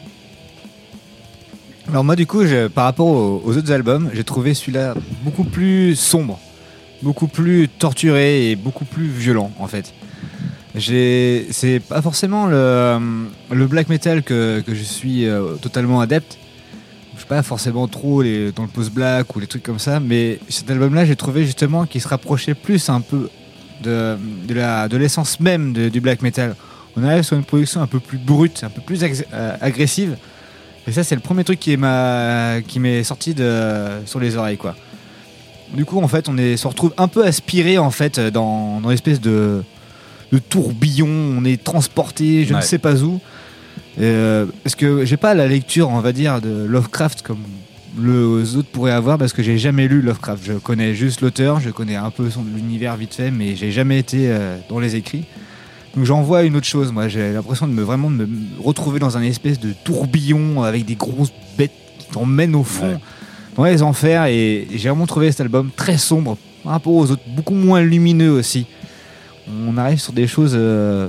Alors moi du coup, par rapport aux, autres albums, j'ai trouvé celui-là beaucoup plus sombre, beaucoup plus torturé et beaucoup plus violent en fait. C'est pas forcément le, black metal que, que je suis euh, totalement adepte. Suis pas forcément trop les, dans le post-black ou les trucs comme ça, mais cet album-là, j'ai trouvé justement qu'il se rapprochait plus un peu de, de, la, de l'essence même de- du black metal. On arrive sur une production un peu plus brute, un peu plus ag- euh, agressive. Et ça, c'est le premier truc qui m'est sorti de sur les oreilles, quoi. Du coup, en fait, on est se retrouve un peu aspiré en fait dans dans l'espèce de de tourbillon. On est transporté, je ne sais pas où. Euh, parce que j'ai pas la lecture, on va dire, de Lovecraft comme les autres pourraient avoir, parce que j'ai jamais lu Lovecraft. Je connais juste l'auteur, je connais un peu son univers vite fait, mais j'ai jamais été euh, dans les écrits. Donc j'en vois une autre chose. Moi, j'ai l'impression de me vraiment de me retrouver dans un espèce de tourbillon avec des grosses bêtes qui t'emmènent au fond, dans les enfers. Et, et j'ai vraiment trouvé cet album très sombre par rapport aux autres, beaucoup moins lumineux aussi. On arrive sur des choses. euh,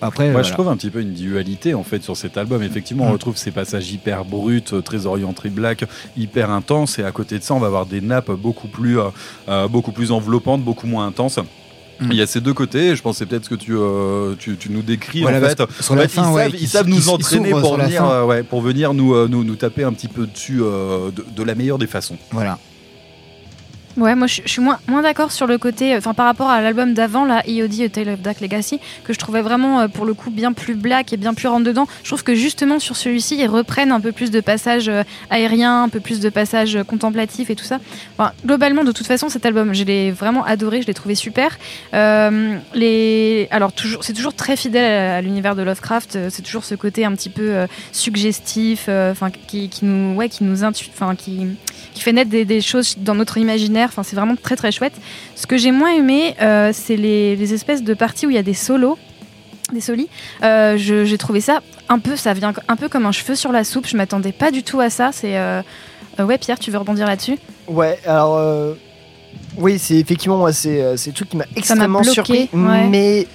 après, Moi, voilà. je trouve un petit peu une dualité en fait sur cet album. Effectivement, on Mm. retrouve ces passages hyper bruts, euh, très orientés black, hyper intenses, et à côté de ça, on va avoir des nappes beaucoup plus, euh, euh, beaucoup plus enveloppantes, beaucoup moins intenses. Mm. Il y a ces deux côtés, je pense c'est peut-être ce que tu, euh, tu, tu nous décris Voilà, en fait. la fait, fin, ils, ouais, savent, ils nous entraîner pour venir, euh, ouais, pour venir nous, nous, nous taper un petit peu dessus de, de la meilleure des façons. Voilà. Ouais, moi je, suis moins, moins d'accord sur le côté, enfin par rapport à l'album d'avant, là, EOD, A Tale of Dark Legacy, que je trouvais vraiment euh, pour le coup bien plus black et bien plus rentre dedans. Je trouve que justement sur celui-ci, ils reprennent un peu plus de passages euh, aériens, un peu plus de passages euh, contemplatifs et tout ça. Globalement, de toute façon, cet album, je l'ai vraiment adoré, je l'ai trouvé super. Euh, les... Alors, toujours, c'est toujours très fidèle à, l'univers de Lovecraft, euh, c'est toujours ce côté un petit peu euh, suggestif, euh, enfin qui, qui nous, ouais, qui nous intu... qui, qui fait naître des choses dans notre imaginaire. Enfin, c'est vraiment très très chouette. Ce que j'ai moins aimé, euh, c'est les, les espèces de parties où il y a des solos. Des solis, Euh, je- j'ai trouvé ça un peu, ça vient un peu comme un cheveu sur la soupe. Je m'attendais pas du tout à ça. C'est euh, ouais, Pierre, tu veux rebondir là-dessus? Ouais, alors. euh, Oui, c'est effectivement, moi, c'est le truc qui m'a extrêmement bloqué, surpris. ouais. Mais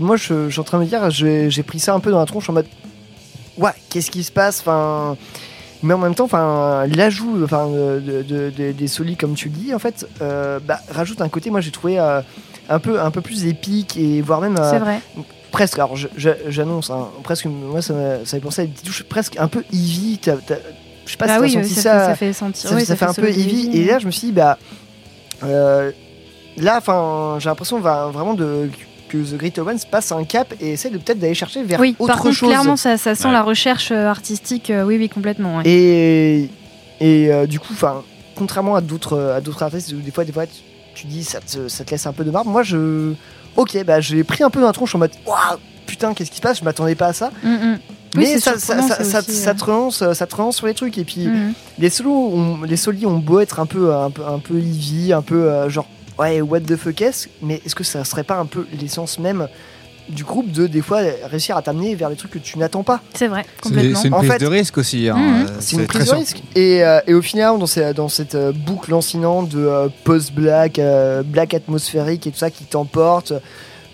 moi, je, je suis en train de me dire, j'ai j'ai pris ça un peu dans la tronche en mode. Ouais, qu'est-ce qui se passe? Enfin. Mais en même temps, enfin, l'ajout enfin, de, de- de- des solis, comme tu le dis, en fait, euh, bah, rajoute un côté, moi j'ai trouvé euh, un, peu, un peu plus épique et voire même. euh, C'est vrai. Presque, alors j'annonce, hein, presque, moi ça m'a penser à des touches presque un peu Eevee. Je sais pas Bah si t'as oui, senti ça ça. fait- ça fait sentir- ça, oui, ça ça fait fait un peu Eevee. Et là, je me suis dit, bah. là, enfin, j'ai l'impression vraiment de, que The Great Owens passe un cap et essaie de peut-être d'aller chercher vers Oui, autre par contre, chose. clairement, ça, ça sent Ouais. la recherche euh, artistique. euh, oui, oui, complètement. ouais. Et, et euh, du coup, enfin, contrairement à d'autres à d'autres artistes, où des fois, des fois, tu, tu dis ça te, ça te laisse un peu de marbre. Moi, je, ok, bah j'ai pris un peu dans la tronche en mode, waouh, putain, qu'est-ce qui se passe? Je m'attendais pas à ça. Mm, mm. Oui, Mais ça, ça, ça, aussi, ça euh, te relance, ça te relance sur les trucs. Et puis, Mhm. les solos, ont- les solis ont beau être un peu, un peu, un peu Eevee, un peu euh, genre, ouais, what the fuck est-ce? Mais est-ce que ça serait pas un peu l'essence même du groupe de des fois réussir à t'amener vers des trucs que tu n'attends pas? C'est vrai, C'est c'est une En prise fait- de risque aussi. hein, Mhm. euh, C'est une prise de risque. Et, euh, et au final, dans, ces- dans cette euh, boucle lancinante de euh, post-black, euh, black atmosphérique et tout ça qui t'emporte,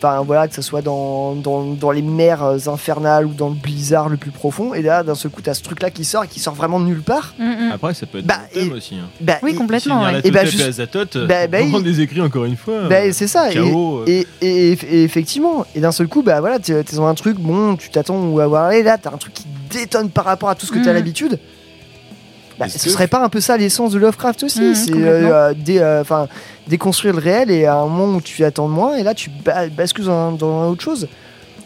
enfin voilà, que ce soit dans, dans, dans les mers euh, infernales ou dans le blizzard le plus profond, et là, d'un seul coup, t'as ce truc-là qui sort et qui sort vraiment de nulle part. Après, ça peut être Bah, un thème aussi. hein. Bah, Oui, et- complètement, ouais. Et bah, juste- et Azathoth, euh, bah, bah, on il- des écrits encore une fois. Bah, euh, c'est ça. et- euh. Et, et- et effectivement, et d'un seul coup, bah voilà, t'es dans un truc, bon, tu t'attends à voir aller, là, t'as un truc qui détonne par rapport à tout ce que t'as Mhm. l'habitude. Bah, ce serait pas un peu ça l'essence de Lovecraft aussi Mhm, C'est complètement. euh, dé- euh, enfin, déconstruire le réel et à un moment où tu attends de moins, et là tu ba- bascules dans, dans autre chose.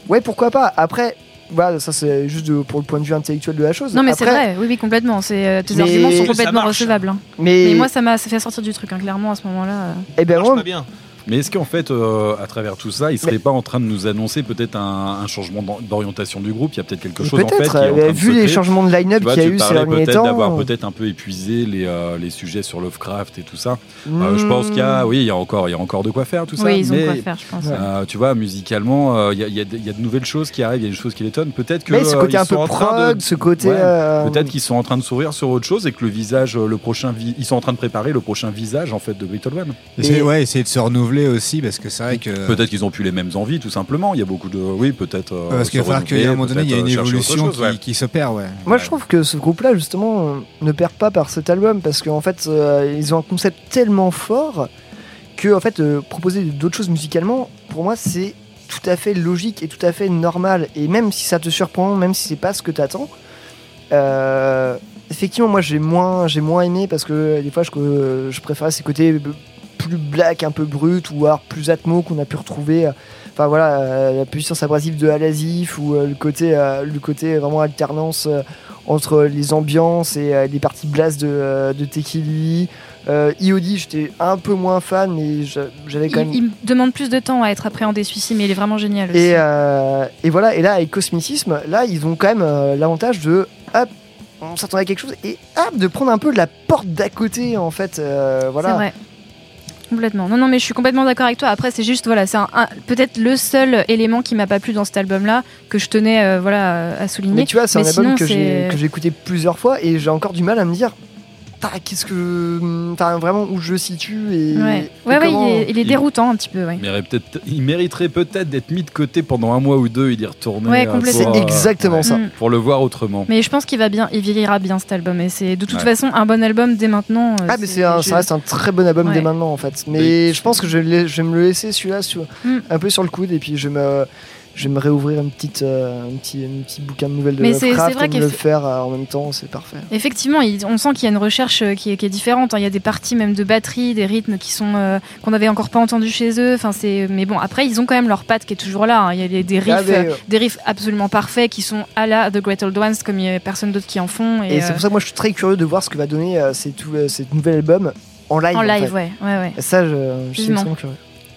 Ouais, pourquoi pas Après, voilà, ça c'est juste de- pour le point de vue intellectuel de la chose. Non, mais c'est vrai, oui, oui, complètement. C'est, euh, tes Mais- arguments sont complètement recevables. hein. Mais- Mais moi, ça m'a ça fait sortir du truc, hein, clairement, à ce moment-là. euh. Eh ben moi, pas bien. Mais est-ce qu'en fait, euh, à travers tout ça, il serait pas en train de nous annoncer peut-être un, un changement d'or- d'orientation du groupe? Il y a peut-être quelque chose en fait Peut-être, qui est en euh, train vu les changements de line-up qu'il y a tu eu ces derniers peut-être temps. d'avoir peut-être un peu épuisé les, euh, les sujets sur Lovecraft et tout ça. Euh, je Hmm. pense qu'il y a, oui, il y a encore, il y a encore de quoi faire tout ça. Oui, ils ont mais, quoi faire, je pense. euh, tu vois, musicalement, euh, il y, a, il y a de- il y a de nouvelles choses qui arrivent, il y a des choses qui l'étonnent. Peut-être que Mais ce côté un peu prog, ce côté, Ouais, euh, Peut-être qu'ils sont en train de sourire sur autre chose et que le visage, le prochain, vi- ils sont en train de préparer le prochain visage en fait de. Essayer, ouais, essayer de se renouveler aussi, parce que c'est vrai que. Peut-être qu'ils ont plus les mêmes envies, tout simplement. Il y a beaucoup de, oui, peut-être. euh, parce qu'il va falloir qu'il y ait un moment donné, il y a une euh, évolution chose, qui, ouais. qui s'opère, ouais. Moi, je trouve que ce groupe-là, justement, euh, ne perd pas par cet album parce qu'en fait, euh, ils ont un concept tellement fort que, en fait, euh, proposer d'autres choses musicalement, pour moi, c'est tout à fait logique et tout à fait normal. Et même si ça te surprend, même si c'est pas ce que t'attends, euh, effectivement, moi, j'ai moins, j'ai moins aimé parce que des fois, je, je préférais ces côtés plus black, un peu brut ou alors plus atmo qu'on a pu retrouver. euh, Enfin voilà, euh, la puissance abrasive de Alasif ou euh, le côté, le côté vraiment alternance entre les ambiances et les parties blast de, de Tekili. Euh, IOD, j'étais un peu moins fan, mais j'a- j'avais quand Il, même. il demande plus de temps à être appréhendé celui-ci, mais il est vraiment génial aussi. Et, euh, et voilà, et là avec Cosmicisme, là ils ont quand même euh, l'avantage de hop, on s'attendait à quelque chose et hop, de prendre un peu la porte d'à côté en fait. voilà. C'est vrai. Complètement. Non, non, mais je suis complètement d'accord avec toi. Après, c'est juste, voilà, c'est un- un- peut-être le seul élément qui m'a pas plu dans cet album-là que je tenais, euh, voilà, à souligner. Mais tu vois, c'est un Mais album sinon, que j'ai c'est- que j'ai écouté plusieurs fois et j'ai encore du mal à me dire. Putain, qu'est-ce que. Enfin, vraiment où je situe et. Ouais, et ouais, il est, il est déroutant un petit peu, ouais. Il, mériterait peut-être- il mériterait peut-être d'être mis de côté pendant un mois ou deux et d'y retourner. Ouais, euh, complètement. C'est euh, exactement ça. Mm. Pour le voir autrement. Mais je pense qu'il va bien, il vieillira bien cet album. Et c'est de toute Ouais. façon un bon album dès maintenant. euh, Ah, mais c'est un- je- ça reste un très bon album Ouais. dès maintenant en fait. Mais je pense que je, vais- je vais me le laisser celui-là sur, Mm. un peu sur le coude et puis je vais me, je vais me réouvrir une petite, euh, un, petit, un petit bouquin de nouvelles de Mais Lovecraft et me le faire euh, en même temps, c'est parfait. Effectivement, il- on sent qu'il y a une recherche euh, qui est, qui est différente. hein. Il y a des parties même de batterie, des rythmes qui sont euh, qu'on n'avait encore pas entendus chez eux. Enfin, c'est mais bon. Après, ils ont quand même leur patte qui est toujours là. hein. Il y a des, des riffs, Ah, mais, euh, des riffs absolument parfaits qui sont à la The Great Old Ones, comme il y a personne d'autre qui en font. Et, Et, c'est pour ça que moi je suis très curieux de voir ce que va donner cet nouvel album en live. en live, fait. ouais, ouais, ouais. Et ça, je, je suis extrêmement curieux.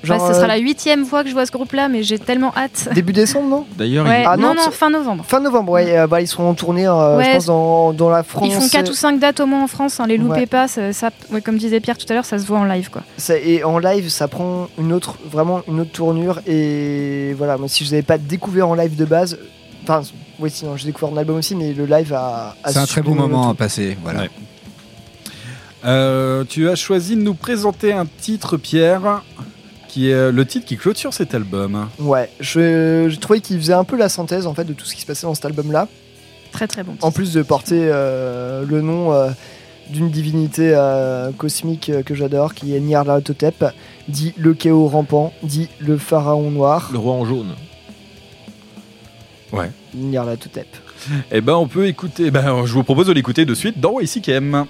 Bah, ce sera euh, la huitième fois que je vois ce groupe-là, mais j'ai tellement hâte. Début décembre, non? D'ailleurs, Ouais, Ah, non, non, fin novembre. Fin novembre, ouais. euh, bah, ils seront en tournée, euh, Ouais, je pense, dans, dans la France. Ils font 4 ou 5 dates au moins en France, hein, les loupez Ouais. pas, ça, ça- ouais, comme disait Pierre tout à l'heure, ça se voit en live quoi. Ça- et en live, ça prend une autre, vraiment une autre tournure. Et voilà, moi, si je n'avais pas découvert en live de base, enfin, oui, sinon j'ai découvert en album aussi, mais le live a. a C'est un très beau moment à passer, voilà. Ouais. Euh, tu as choisi de nous présenter un titre, Pierre, qui est euh, le titre qui clôture cet album. Ouais, je, j'ai trouvé qu'il faisait un peu la synthèse en fait de tout ce qui se passait dans cet album-là. Très très bon. En plus de porter euh, le nom euh, d'une divinité euh, cosmique que j'adore, qui est Nyarlathotep, dit le chaos rampant, dit le pharaon noir. Le roi en jaune. Ouais. Nyarlathotep. Eh ben, on peut écouter. Ben, je vous propose de l'écouter de suite dans YCKM.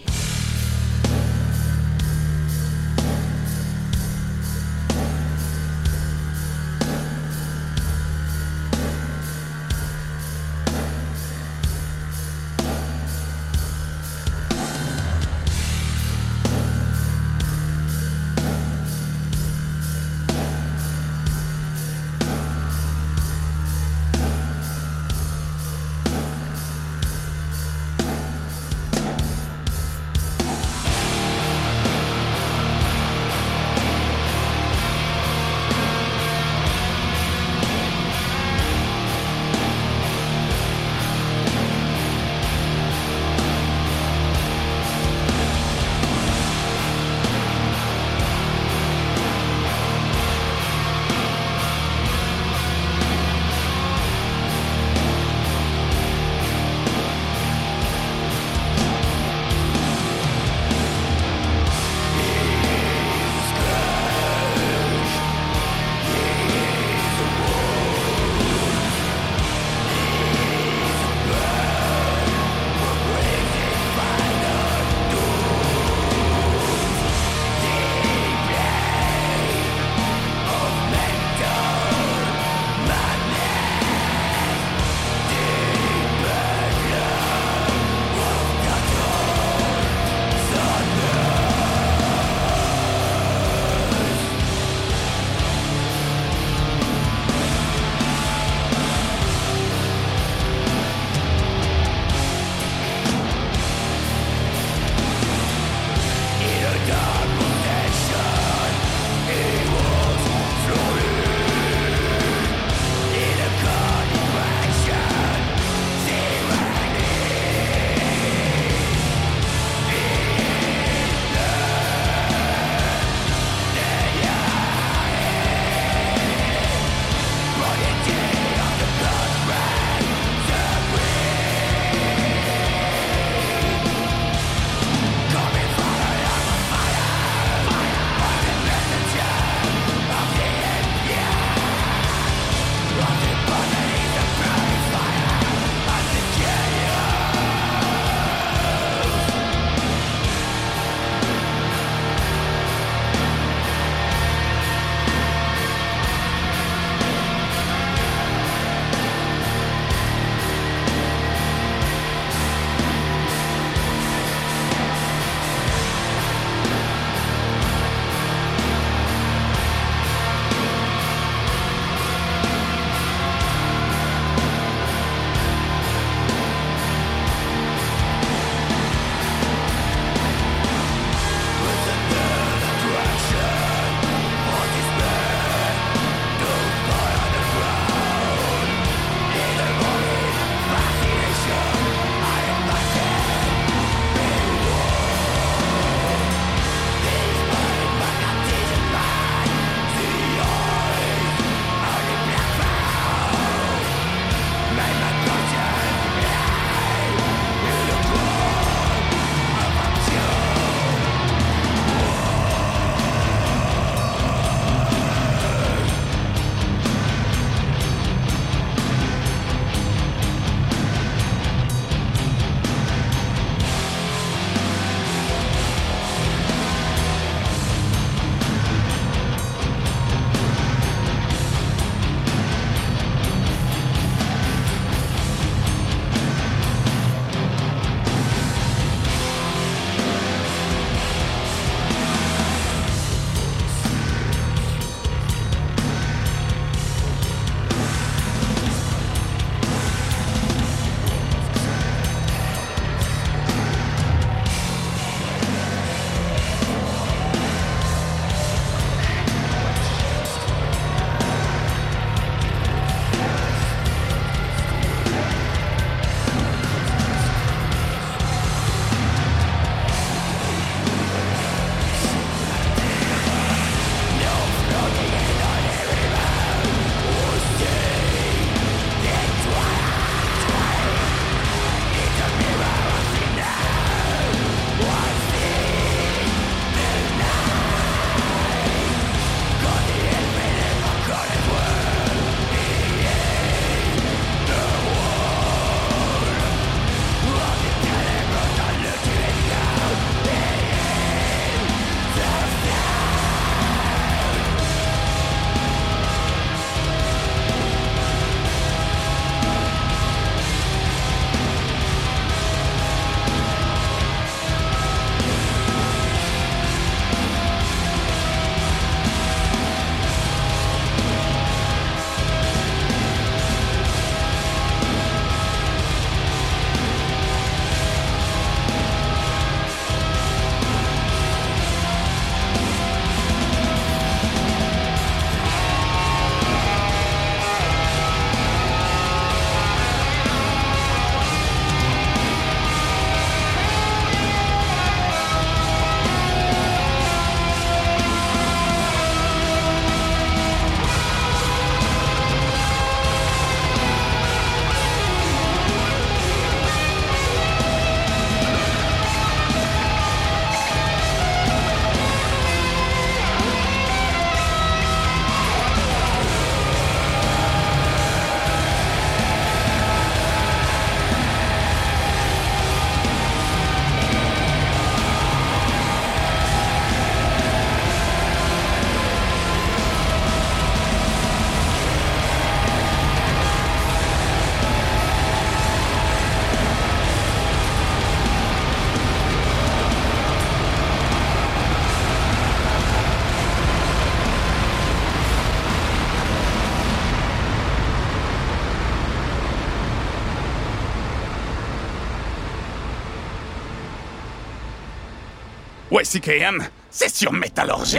YCKM, c'est sur Métallurgie.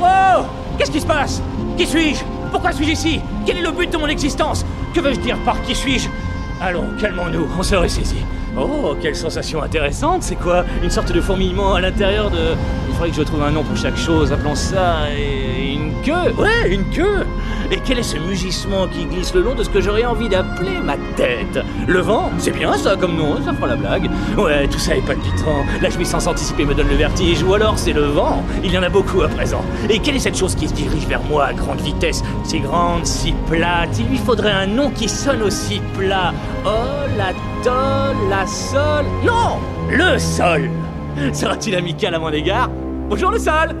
Oh Qu'est-ce qui se passe? Qui suis-je? Pourquoi suis-je ici? Quel est le but de mon existence? Que veux-je dire par qui suis-je? Allons, calmons-nous, on se ressaisit. Oh, quelle sensation intéressante, c'est quoi? Une sorte de fourmillement à l'intérieur de... Il faudrait que je trouve un nom pour chaque chose, appelons ça... une queue. Ouais, une queue Et quel est ce mugissement qui glisse le long de ce que j'aurais envie d'appeler ma tête? Le vent? C'est bien ça comme nom, ça fera la blague. Ouais, tout ça est palpitant, la jouissance anticipée me donne le vertige, ou alors c'est le vent, il y en a beaucoup à présent. Et quelle est cette chose qui se dirige vers moi à grande vitesse? Si grande, si plate, il lui faudrait un nom qui sonne aussi plat. Oh, la tol, la sol... Non! Le sol! Sera-t-il amical à mon égard? Bonjour le sol!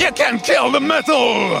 You can kill the metal!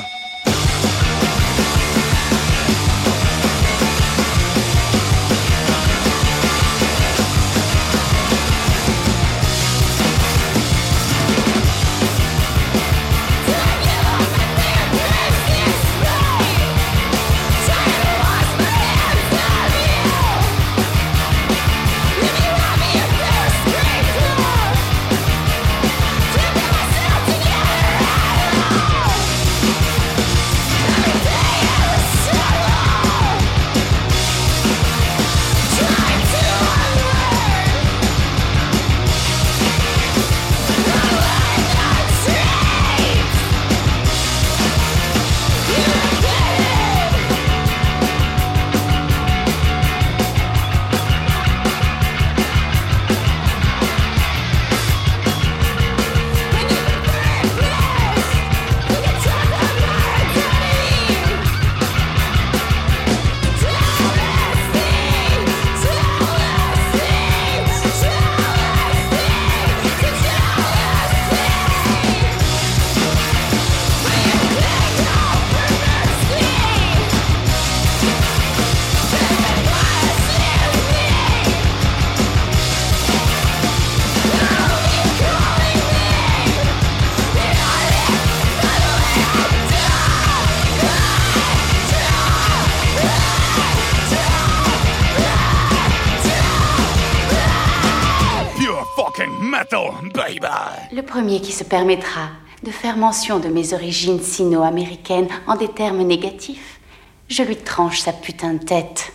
Le premier qui se permettra de faire mention de mes origines sino-américaines en des termes négatifs, je lui tranche sa putain de tête.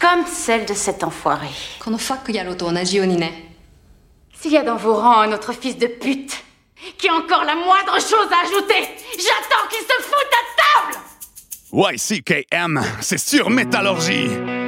Comme celle de cet enfoiré. S'il y a dans vos rangs un autre fils de pute qui a encore la moindre chose à ajouter, j'attends qu'il se foute à table YCKM, c'est sur Métallurgie!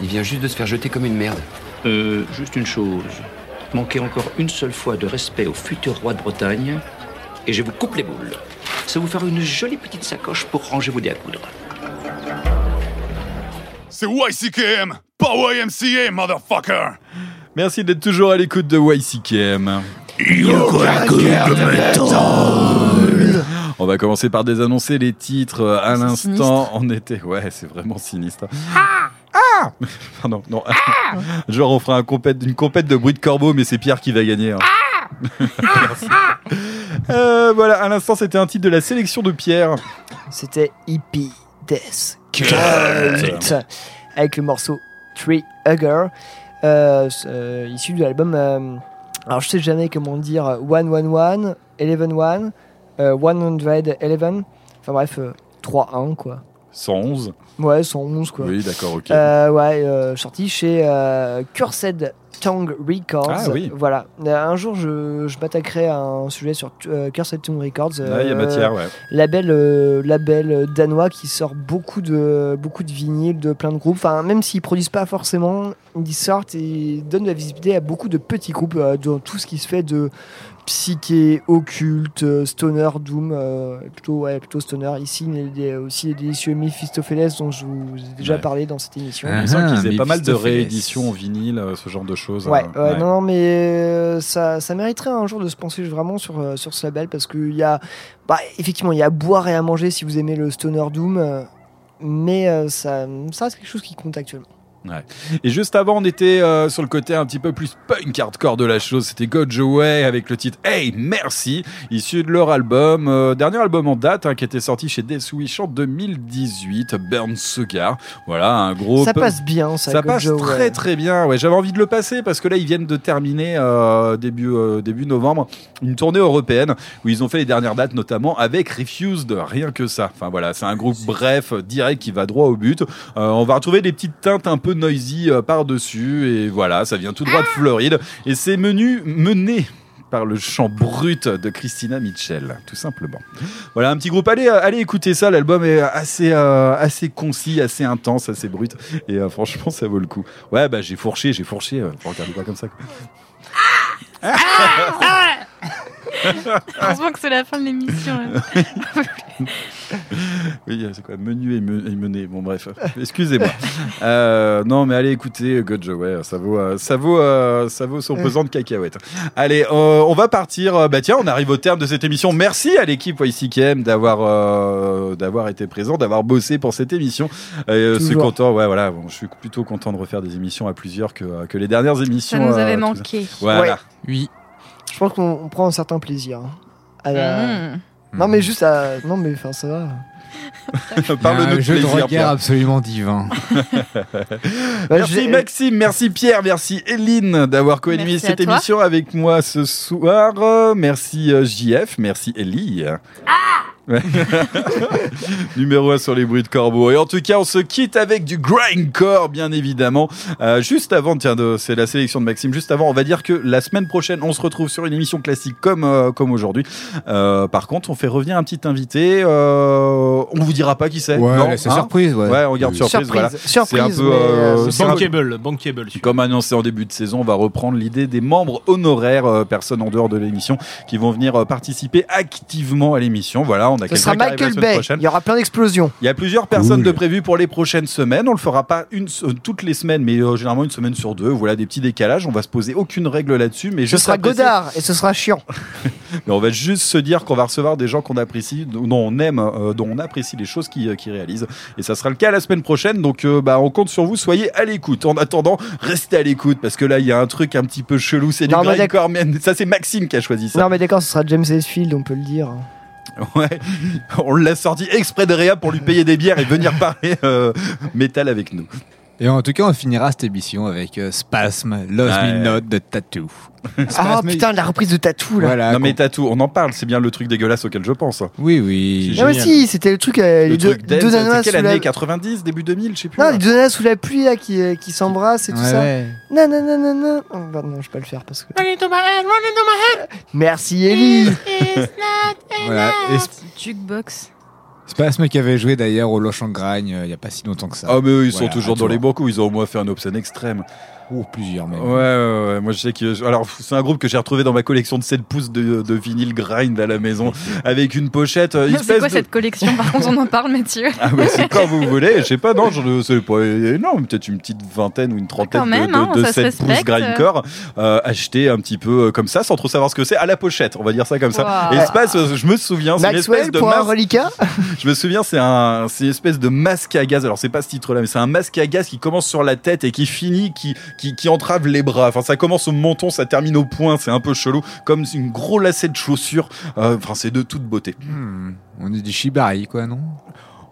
Il vient juste de se faire jeter comme une merde. Euh, juste une chose. Manquez encore une seule fois de respect au futur roi de Bretagne, et je vous coupe les boules. Ça vous fera une jolie petite sacoche pour ranger vos dés à coudre. C'est YCKM, pas YMCA, motherfucker Merci d'être toujours à l'écoute de YCKM. On va commencer par désannoncer les titres euh, à l'instant. On était, ouais, c'est vraiment sinistre. Ah Pardon, non. Genre, on fera un compète, une compète de bruit de corbeau, mais c'est Pierre qui va gagner. hein. Merci. Euh, voilà, à l'instant, c'était un titre de la sélection de Pierre. C'était Hippie Death Cult avec le morceau Tree Hugger, euh, euh, issu de l'album. euh, alors je sais jamais comment dire 111, 111, euh, 111. Enfin bref, euh, 3-1 quoi. 111. Ouais, 111 quoi. Oui, d'accord, ok. Euh, ouais, euh, sorti chez euh, Cursed Tongue Records. Ah oui. Voilà. Euh, Un jour, je, je m'attaquerai à un sujet sur Cursed Tongue Records. Ouais, il y a matière, ouais. Label, label danois qui sort beaucoup de, beaucoup de vinyles, de plein de groupes. Enfin, même s'ils produisent pas forcément, ils sortent et donnent de la visibilité à beaucoup de petits groupes dans tout ce qui se fait de psyché, occulte, euh, stoner, doom, euh, plutôt, ouais, plutôt stoner. Ici, il y a aussi les délicieux Mephistopheles dont je vous ai déjà Ouais. parlé dans cette émission. Il me qu'ils faisaient pas mal de rééditions en vinyle, euh, ce genre de choses. Ouais, euh, ouais, non, non, mais euh, ça, ça mériterait un jour de se penser vraiment sur, sur ce label parce qu'il y a, bah, effectivement, il y a à boire et à manger si vous aimez le stoner doom, mais euh, ça, ça reste quelque chose qui compte actuellement. Ouais. Et juste avant, on était euh, sur le côté un petit peu plus punk hardcore de la chose. C'était God's Away avec le titre Hey Merci, issu de leur album, euh, dernier album en date, hein, qui était sorti chez Death Wish en 2018, Burn Cigar. Voilà, un gros. Ça passe bien, ça, Ça passe très très bien. Ouais, j'avais envie de le passer parce que là, ils viennent de terminer euh, début début novembre une tournée européenne où ils ont fait les dernières dates, notamment avec Refused. Rien que ça. Enfin voilà, c'est un groupe bref, direct, qui va droit au but. On va retrouver des petites teintes un peu noisy euh, par dessus et voilà, ça vient tout droit de Floride et c'est menu mené par le chant brut de Christina Mitchell, tout simplement. Voilà, un petit groupe. Allez, euh, allez écouter ça. L'album est assez, euh, assez concis, assez intense, assez brut. Et euh, franchement, ça vaut le coup. Ouais, bah j'ai fourché, j'ai fourché. Euh, faut regarder pas comme ça. quoi. Heureusement que c'est la fin de l'émission. hein. oui, c'est quoi Menu et, me- et mené. Bon, bref, excusez-moi. Euh, non, mais allez écouter Godjo, ouais, ça vaut, euh, ça vaut, euh, ça vaut son pesant de cacahuètes. Allez, euh, on va partir. Bah tiens, on arrive au terme de cette émission. Merci à l'équipe YCKM d'avoir, euh, d'avoir été présent, d'avoir bossé pour cette émission. Euh, je suis content. Ouais, voilà, bon, je suis plutôt content de refaire des émissions à plusieurs que, que les dernières émissions. Ça nous avait manqué. Voilà. Ouais. Oui. Je pense qu'on on prend un certain plaisir. hein, à la- Mmh. Non, mais juste à. Non, mais enfin, ça va. Parle-nous un de jeu de regard Pierre. absolument divin. Merci j'ai- Maxime, merci Pierre, merci Eline d'avoir co-animé Merci cette toi. émission avec moi ce soir. Merci euh, JF, merci Ellie. Ouais. Numéro 1 sur les bruits de corbeau. Et en tout cas, on se quitte avec du grindcore, bien évidemment. Euh, juste avant, tiens, c'est la sélection de Maxime. Juste avant, on va dire que la semaine prochaine, on se retrouve sur une émission classique comme euh, comme aujourd'hui. Euh, par contre, on fait revenir un petit invité. Euh, on vous dira pas qui c'est. Ouais, non, c'est hein surprise, ouais. on garde Oui. surprise. Surprise, voilà. surprise, C'est un peu. euh, c'est un Bankable, bankable. comme annoncé en début de saison, on va reprendre l'idée des membres honoraires, euh, personnes en dehors de l'émission, qui vont venir euh, participer activement à l'émission. Voilà, on a Ce sera Michael Bay. Il y aura plein d'explosions. Il y a plusieurs personnes Cool. de prévues pour les prochaines semaines. On le fera pas une, euh, toutes les semaines, mais euh, généralement une semaine sur deux. Voilà des petits décalages. On va se poser aucune règle là-dessus, mais Ce sera apprécier- Godard et ce sera chiant. mais on va juste se dire qu'on va recevoir des gens qu'on apprécie, dont on aime, euh, dont on apprécie les choses qu'ils qu'ils réalisent. Et ça sera le cas la semaine prochaine. Donc, euh, bah, on compte sur vous. Soyez à l'écoute. En attendant, restez à l'écoute parce que là, il y a un truc un petit peu chelou. C'est du Non, mais grindcore, mais Ça, c'est Maxime qui a choisi ça. Non, mais d'accord, ce sera James Hetfield, on peut le dire. Ouais. On l'a sorti exprès de Réa pour lui payer des bières et venir parler euh, métal avec nous. Et en tout cas, on finira cette émission avec euh, Spasm, Lost Ouais. Me Not de Tattoo. Ah putain, la reprise de Tattoo là. Voilà. non, mais Tatou, on en parle. C'est bien le truc dégueulasse auquel je pense. Oui, oui. Ah, mais si, c'était le truc, euh, Le les deux, truc deux nanas c'est sous quelle la. année? 90, début 2000, je sais plus. Non, là. les deux nanas sous la pluie là qui, euh, qui s'embrassent et tout Ouais, ça. ouais. Non, non, non, non, non. Oh, bah, non, je vais pas le faire parce que. Run into my head, run into my head. Merci Ellie. It's not Et Sp- Jukebox. Spasme qui avait joué d'ailleurs au Loche en Gragne euh, il y a pas si longtemps que ça. Ah mais eux, ils sont toujours dans les coups, ils ont au moins fait un Obscène extrême. Ou plusieurs même. Ouais, ouais, ouais, moi je sais que. Alors, c'est un groupe que j'ai retrouvé dans ma collection de 7 pouces de, de vinyle grind à la maison, avec une pochette. euh, C'est quoi de- cette collection? Par contre, on en parle, Mathieu. Ah ouais, c'est quand vous voulez, je sais pas, non, je sais pas énorme, peut-être une petite vingtaine ou une trentaine Quand même, de, de, hein, de ça se 7 pouces grindcore, euh, acheté un petit peu euh, comme ça, sans trop savoir ce que c'est, à la pochette, on va dire ça comme ça. Wow. Et Space, euh, je me souviens, c'est une espèce de pour un masque. reliquat? Je me souviens, c'est un, c'est une espèce de masque à gaz. Alors c'est pas ce titre-là, mais c'est un masque à gaz qui commence sur la tête et qui finit, qui, qui, qui entrave les bras. Enfin, ça commence au menton, ça termine au poing. C'est un peu chelou, comme une gros lacet de chaussures. Euh, Enfin, c'est de toute beauté. Hmm, on est du shibari quoi, non?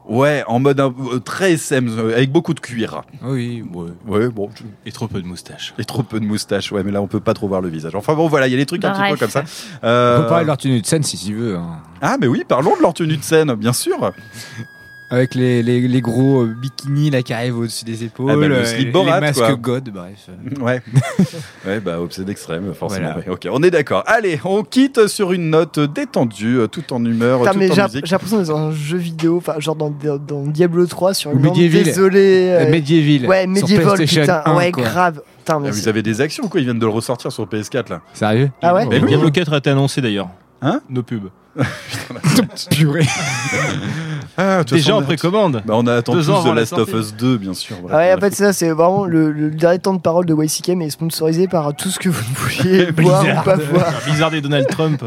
Ouais, en mode un- euh, très SM, euh, avec beaucoup de cuir. Oui, ouais, ouais, bon. Et trop peu de moustaches. Et trop peu de moustaches, ouais, mais là on peut pas trop voir le visage. Enfin bon, voilà, il y a des trucs un petit peu comme ça. On peut parler de leur tenue de scène si tu veux. hein. Ah, mais oui, parlons de leur tenue de scène, bien sûr. Avec les, les, les gros euh, bikinis là qui arrivent au-dessus des épaules, Ah bah, le euh, slip les Borat, masques quoi. God, bref. Ouais. ouais, bah, obsède extrême, forcément. Voilà. Ouais, ok, on est d'accord. Allez, on quitte sur une note détendue, euh, tout en humeur, Putain, tout mais en j'ai musique. j'ai l'impression d'être dans un jeu vidéo, enfin genre dans, dans Diablo 3 sur Ou une lampe Medieval. désolé. Euh, Medieval, Ouais, sur Medieval, PlayStation putain. 1, ouais, quoi. grave. Putain, mais Ah, vous avez des actions ou quoi? Ils viennent de le ressortir sur PS4 là. Sérieux? Ah ouais? Mais oui. Diablo 4 a été annoncé d'ailleurs. Hein? Nos pubs. Purée. Ah, de Déjà façon, en on a- précommande. Bah, on attend Deux tous ans The avant la Last of. Us 2, bien sûr. Ouais, en fait, c'est ça, c'est vraiment le, le dernier temps de parole de YCK, mais sponsorisé par tout ce que vous vouliez voir ou pas voir. Blizzard et Donald Trump.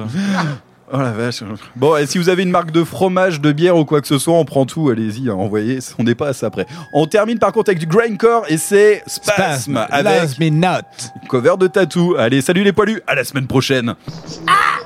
Oh la vache. Bon, et si vous avez une marque de fromage, de bière ou quoi que ce soit, on prend tout, allez-y, hein, envoyez, on n'est pas à ça près. On termine par contre avec du grindcore et c'est Spasm, Spasm, avec Last Me Not. cover de tatou. Allez, salut les poilus, à la semaine prochaine. Ah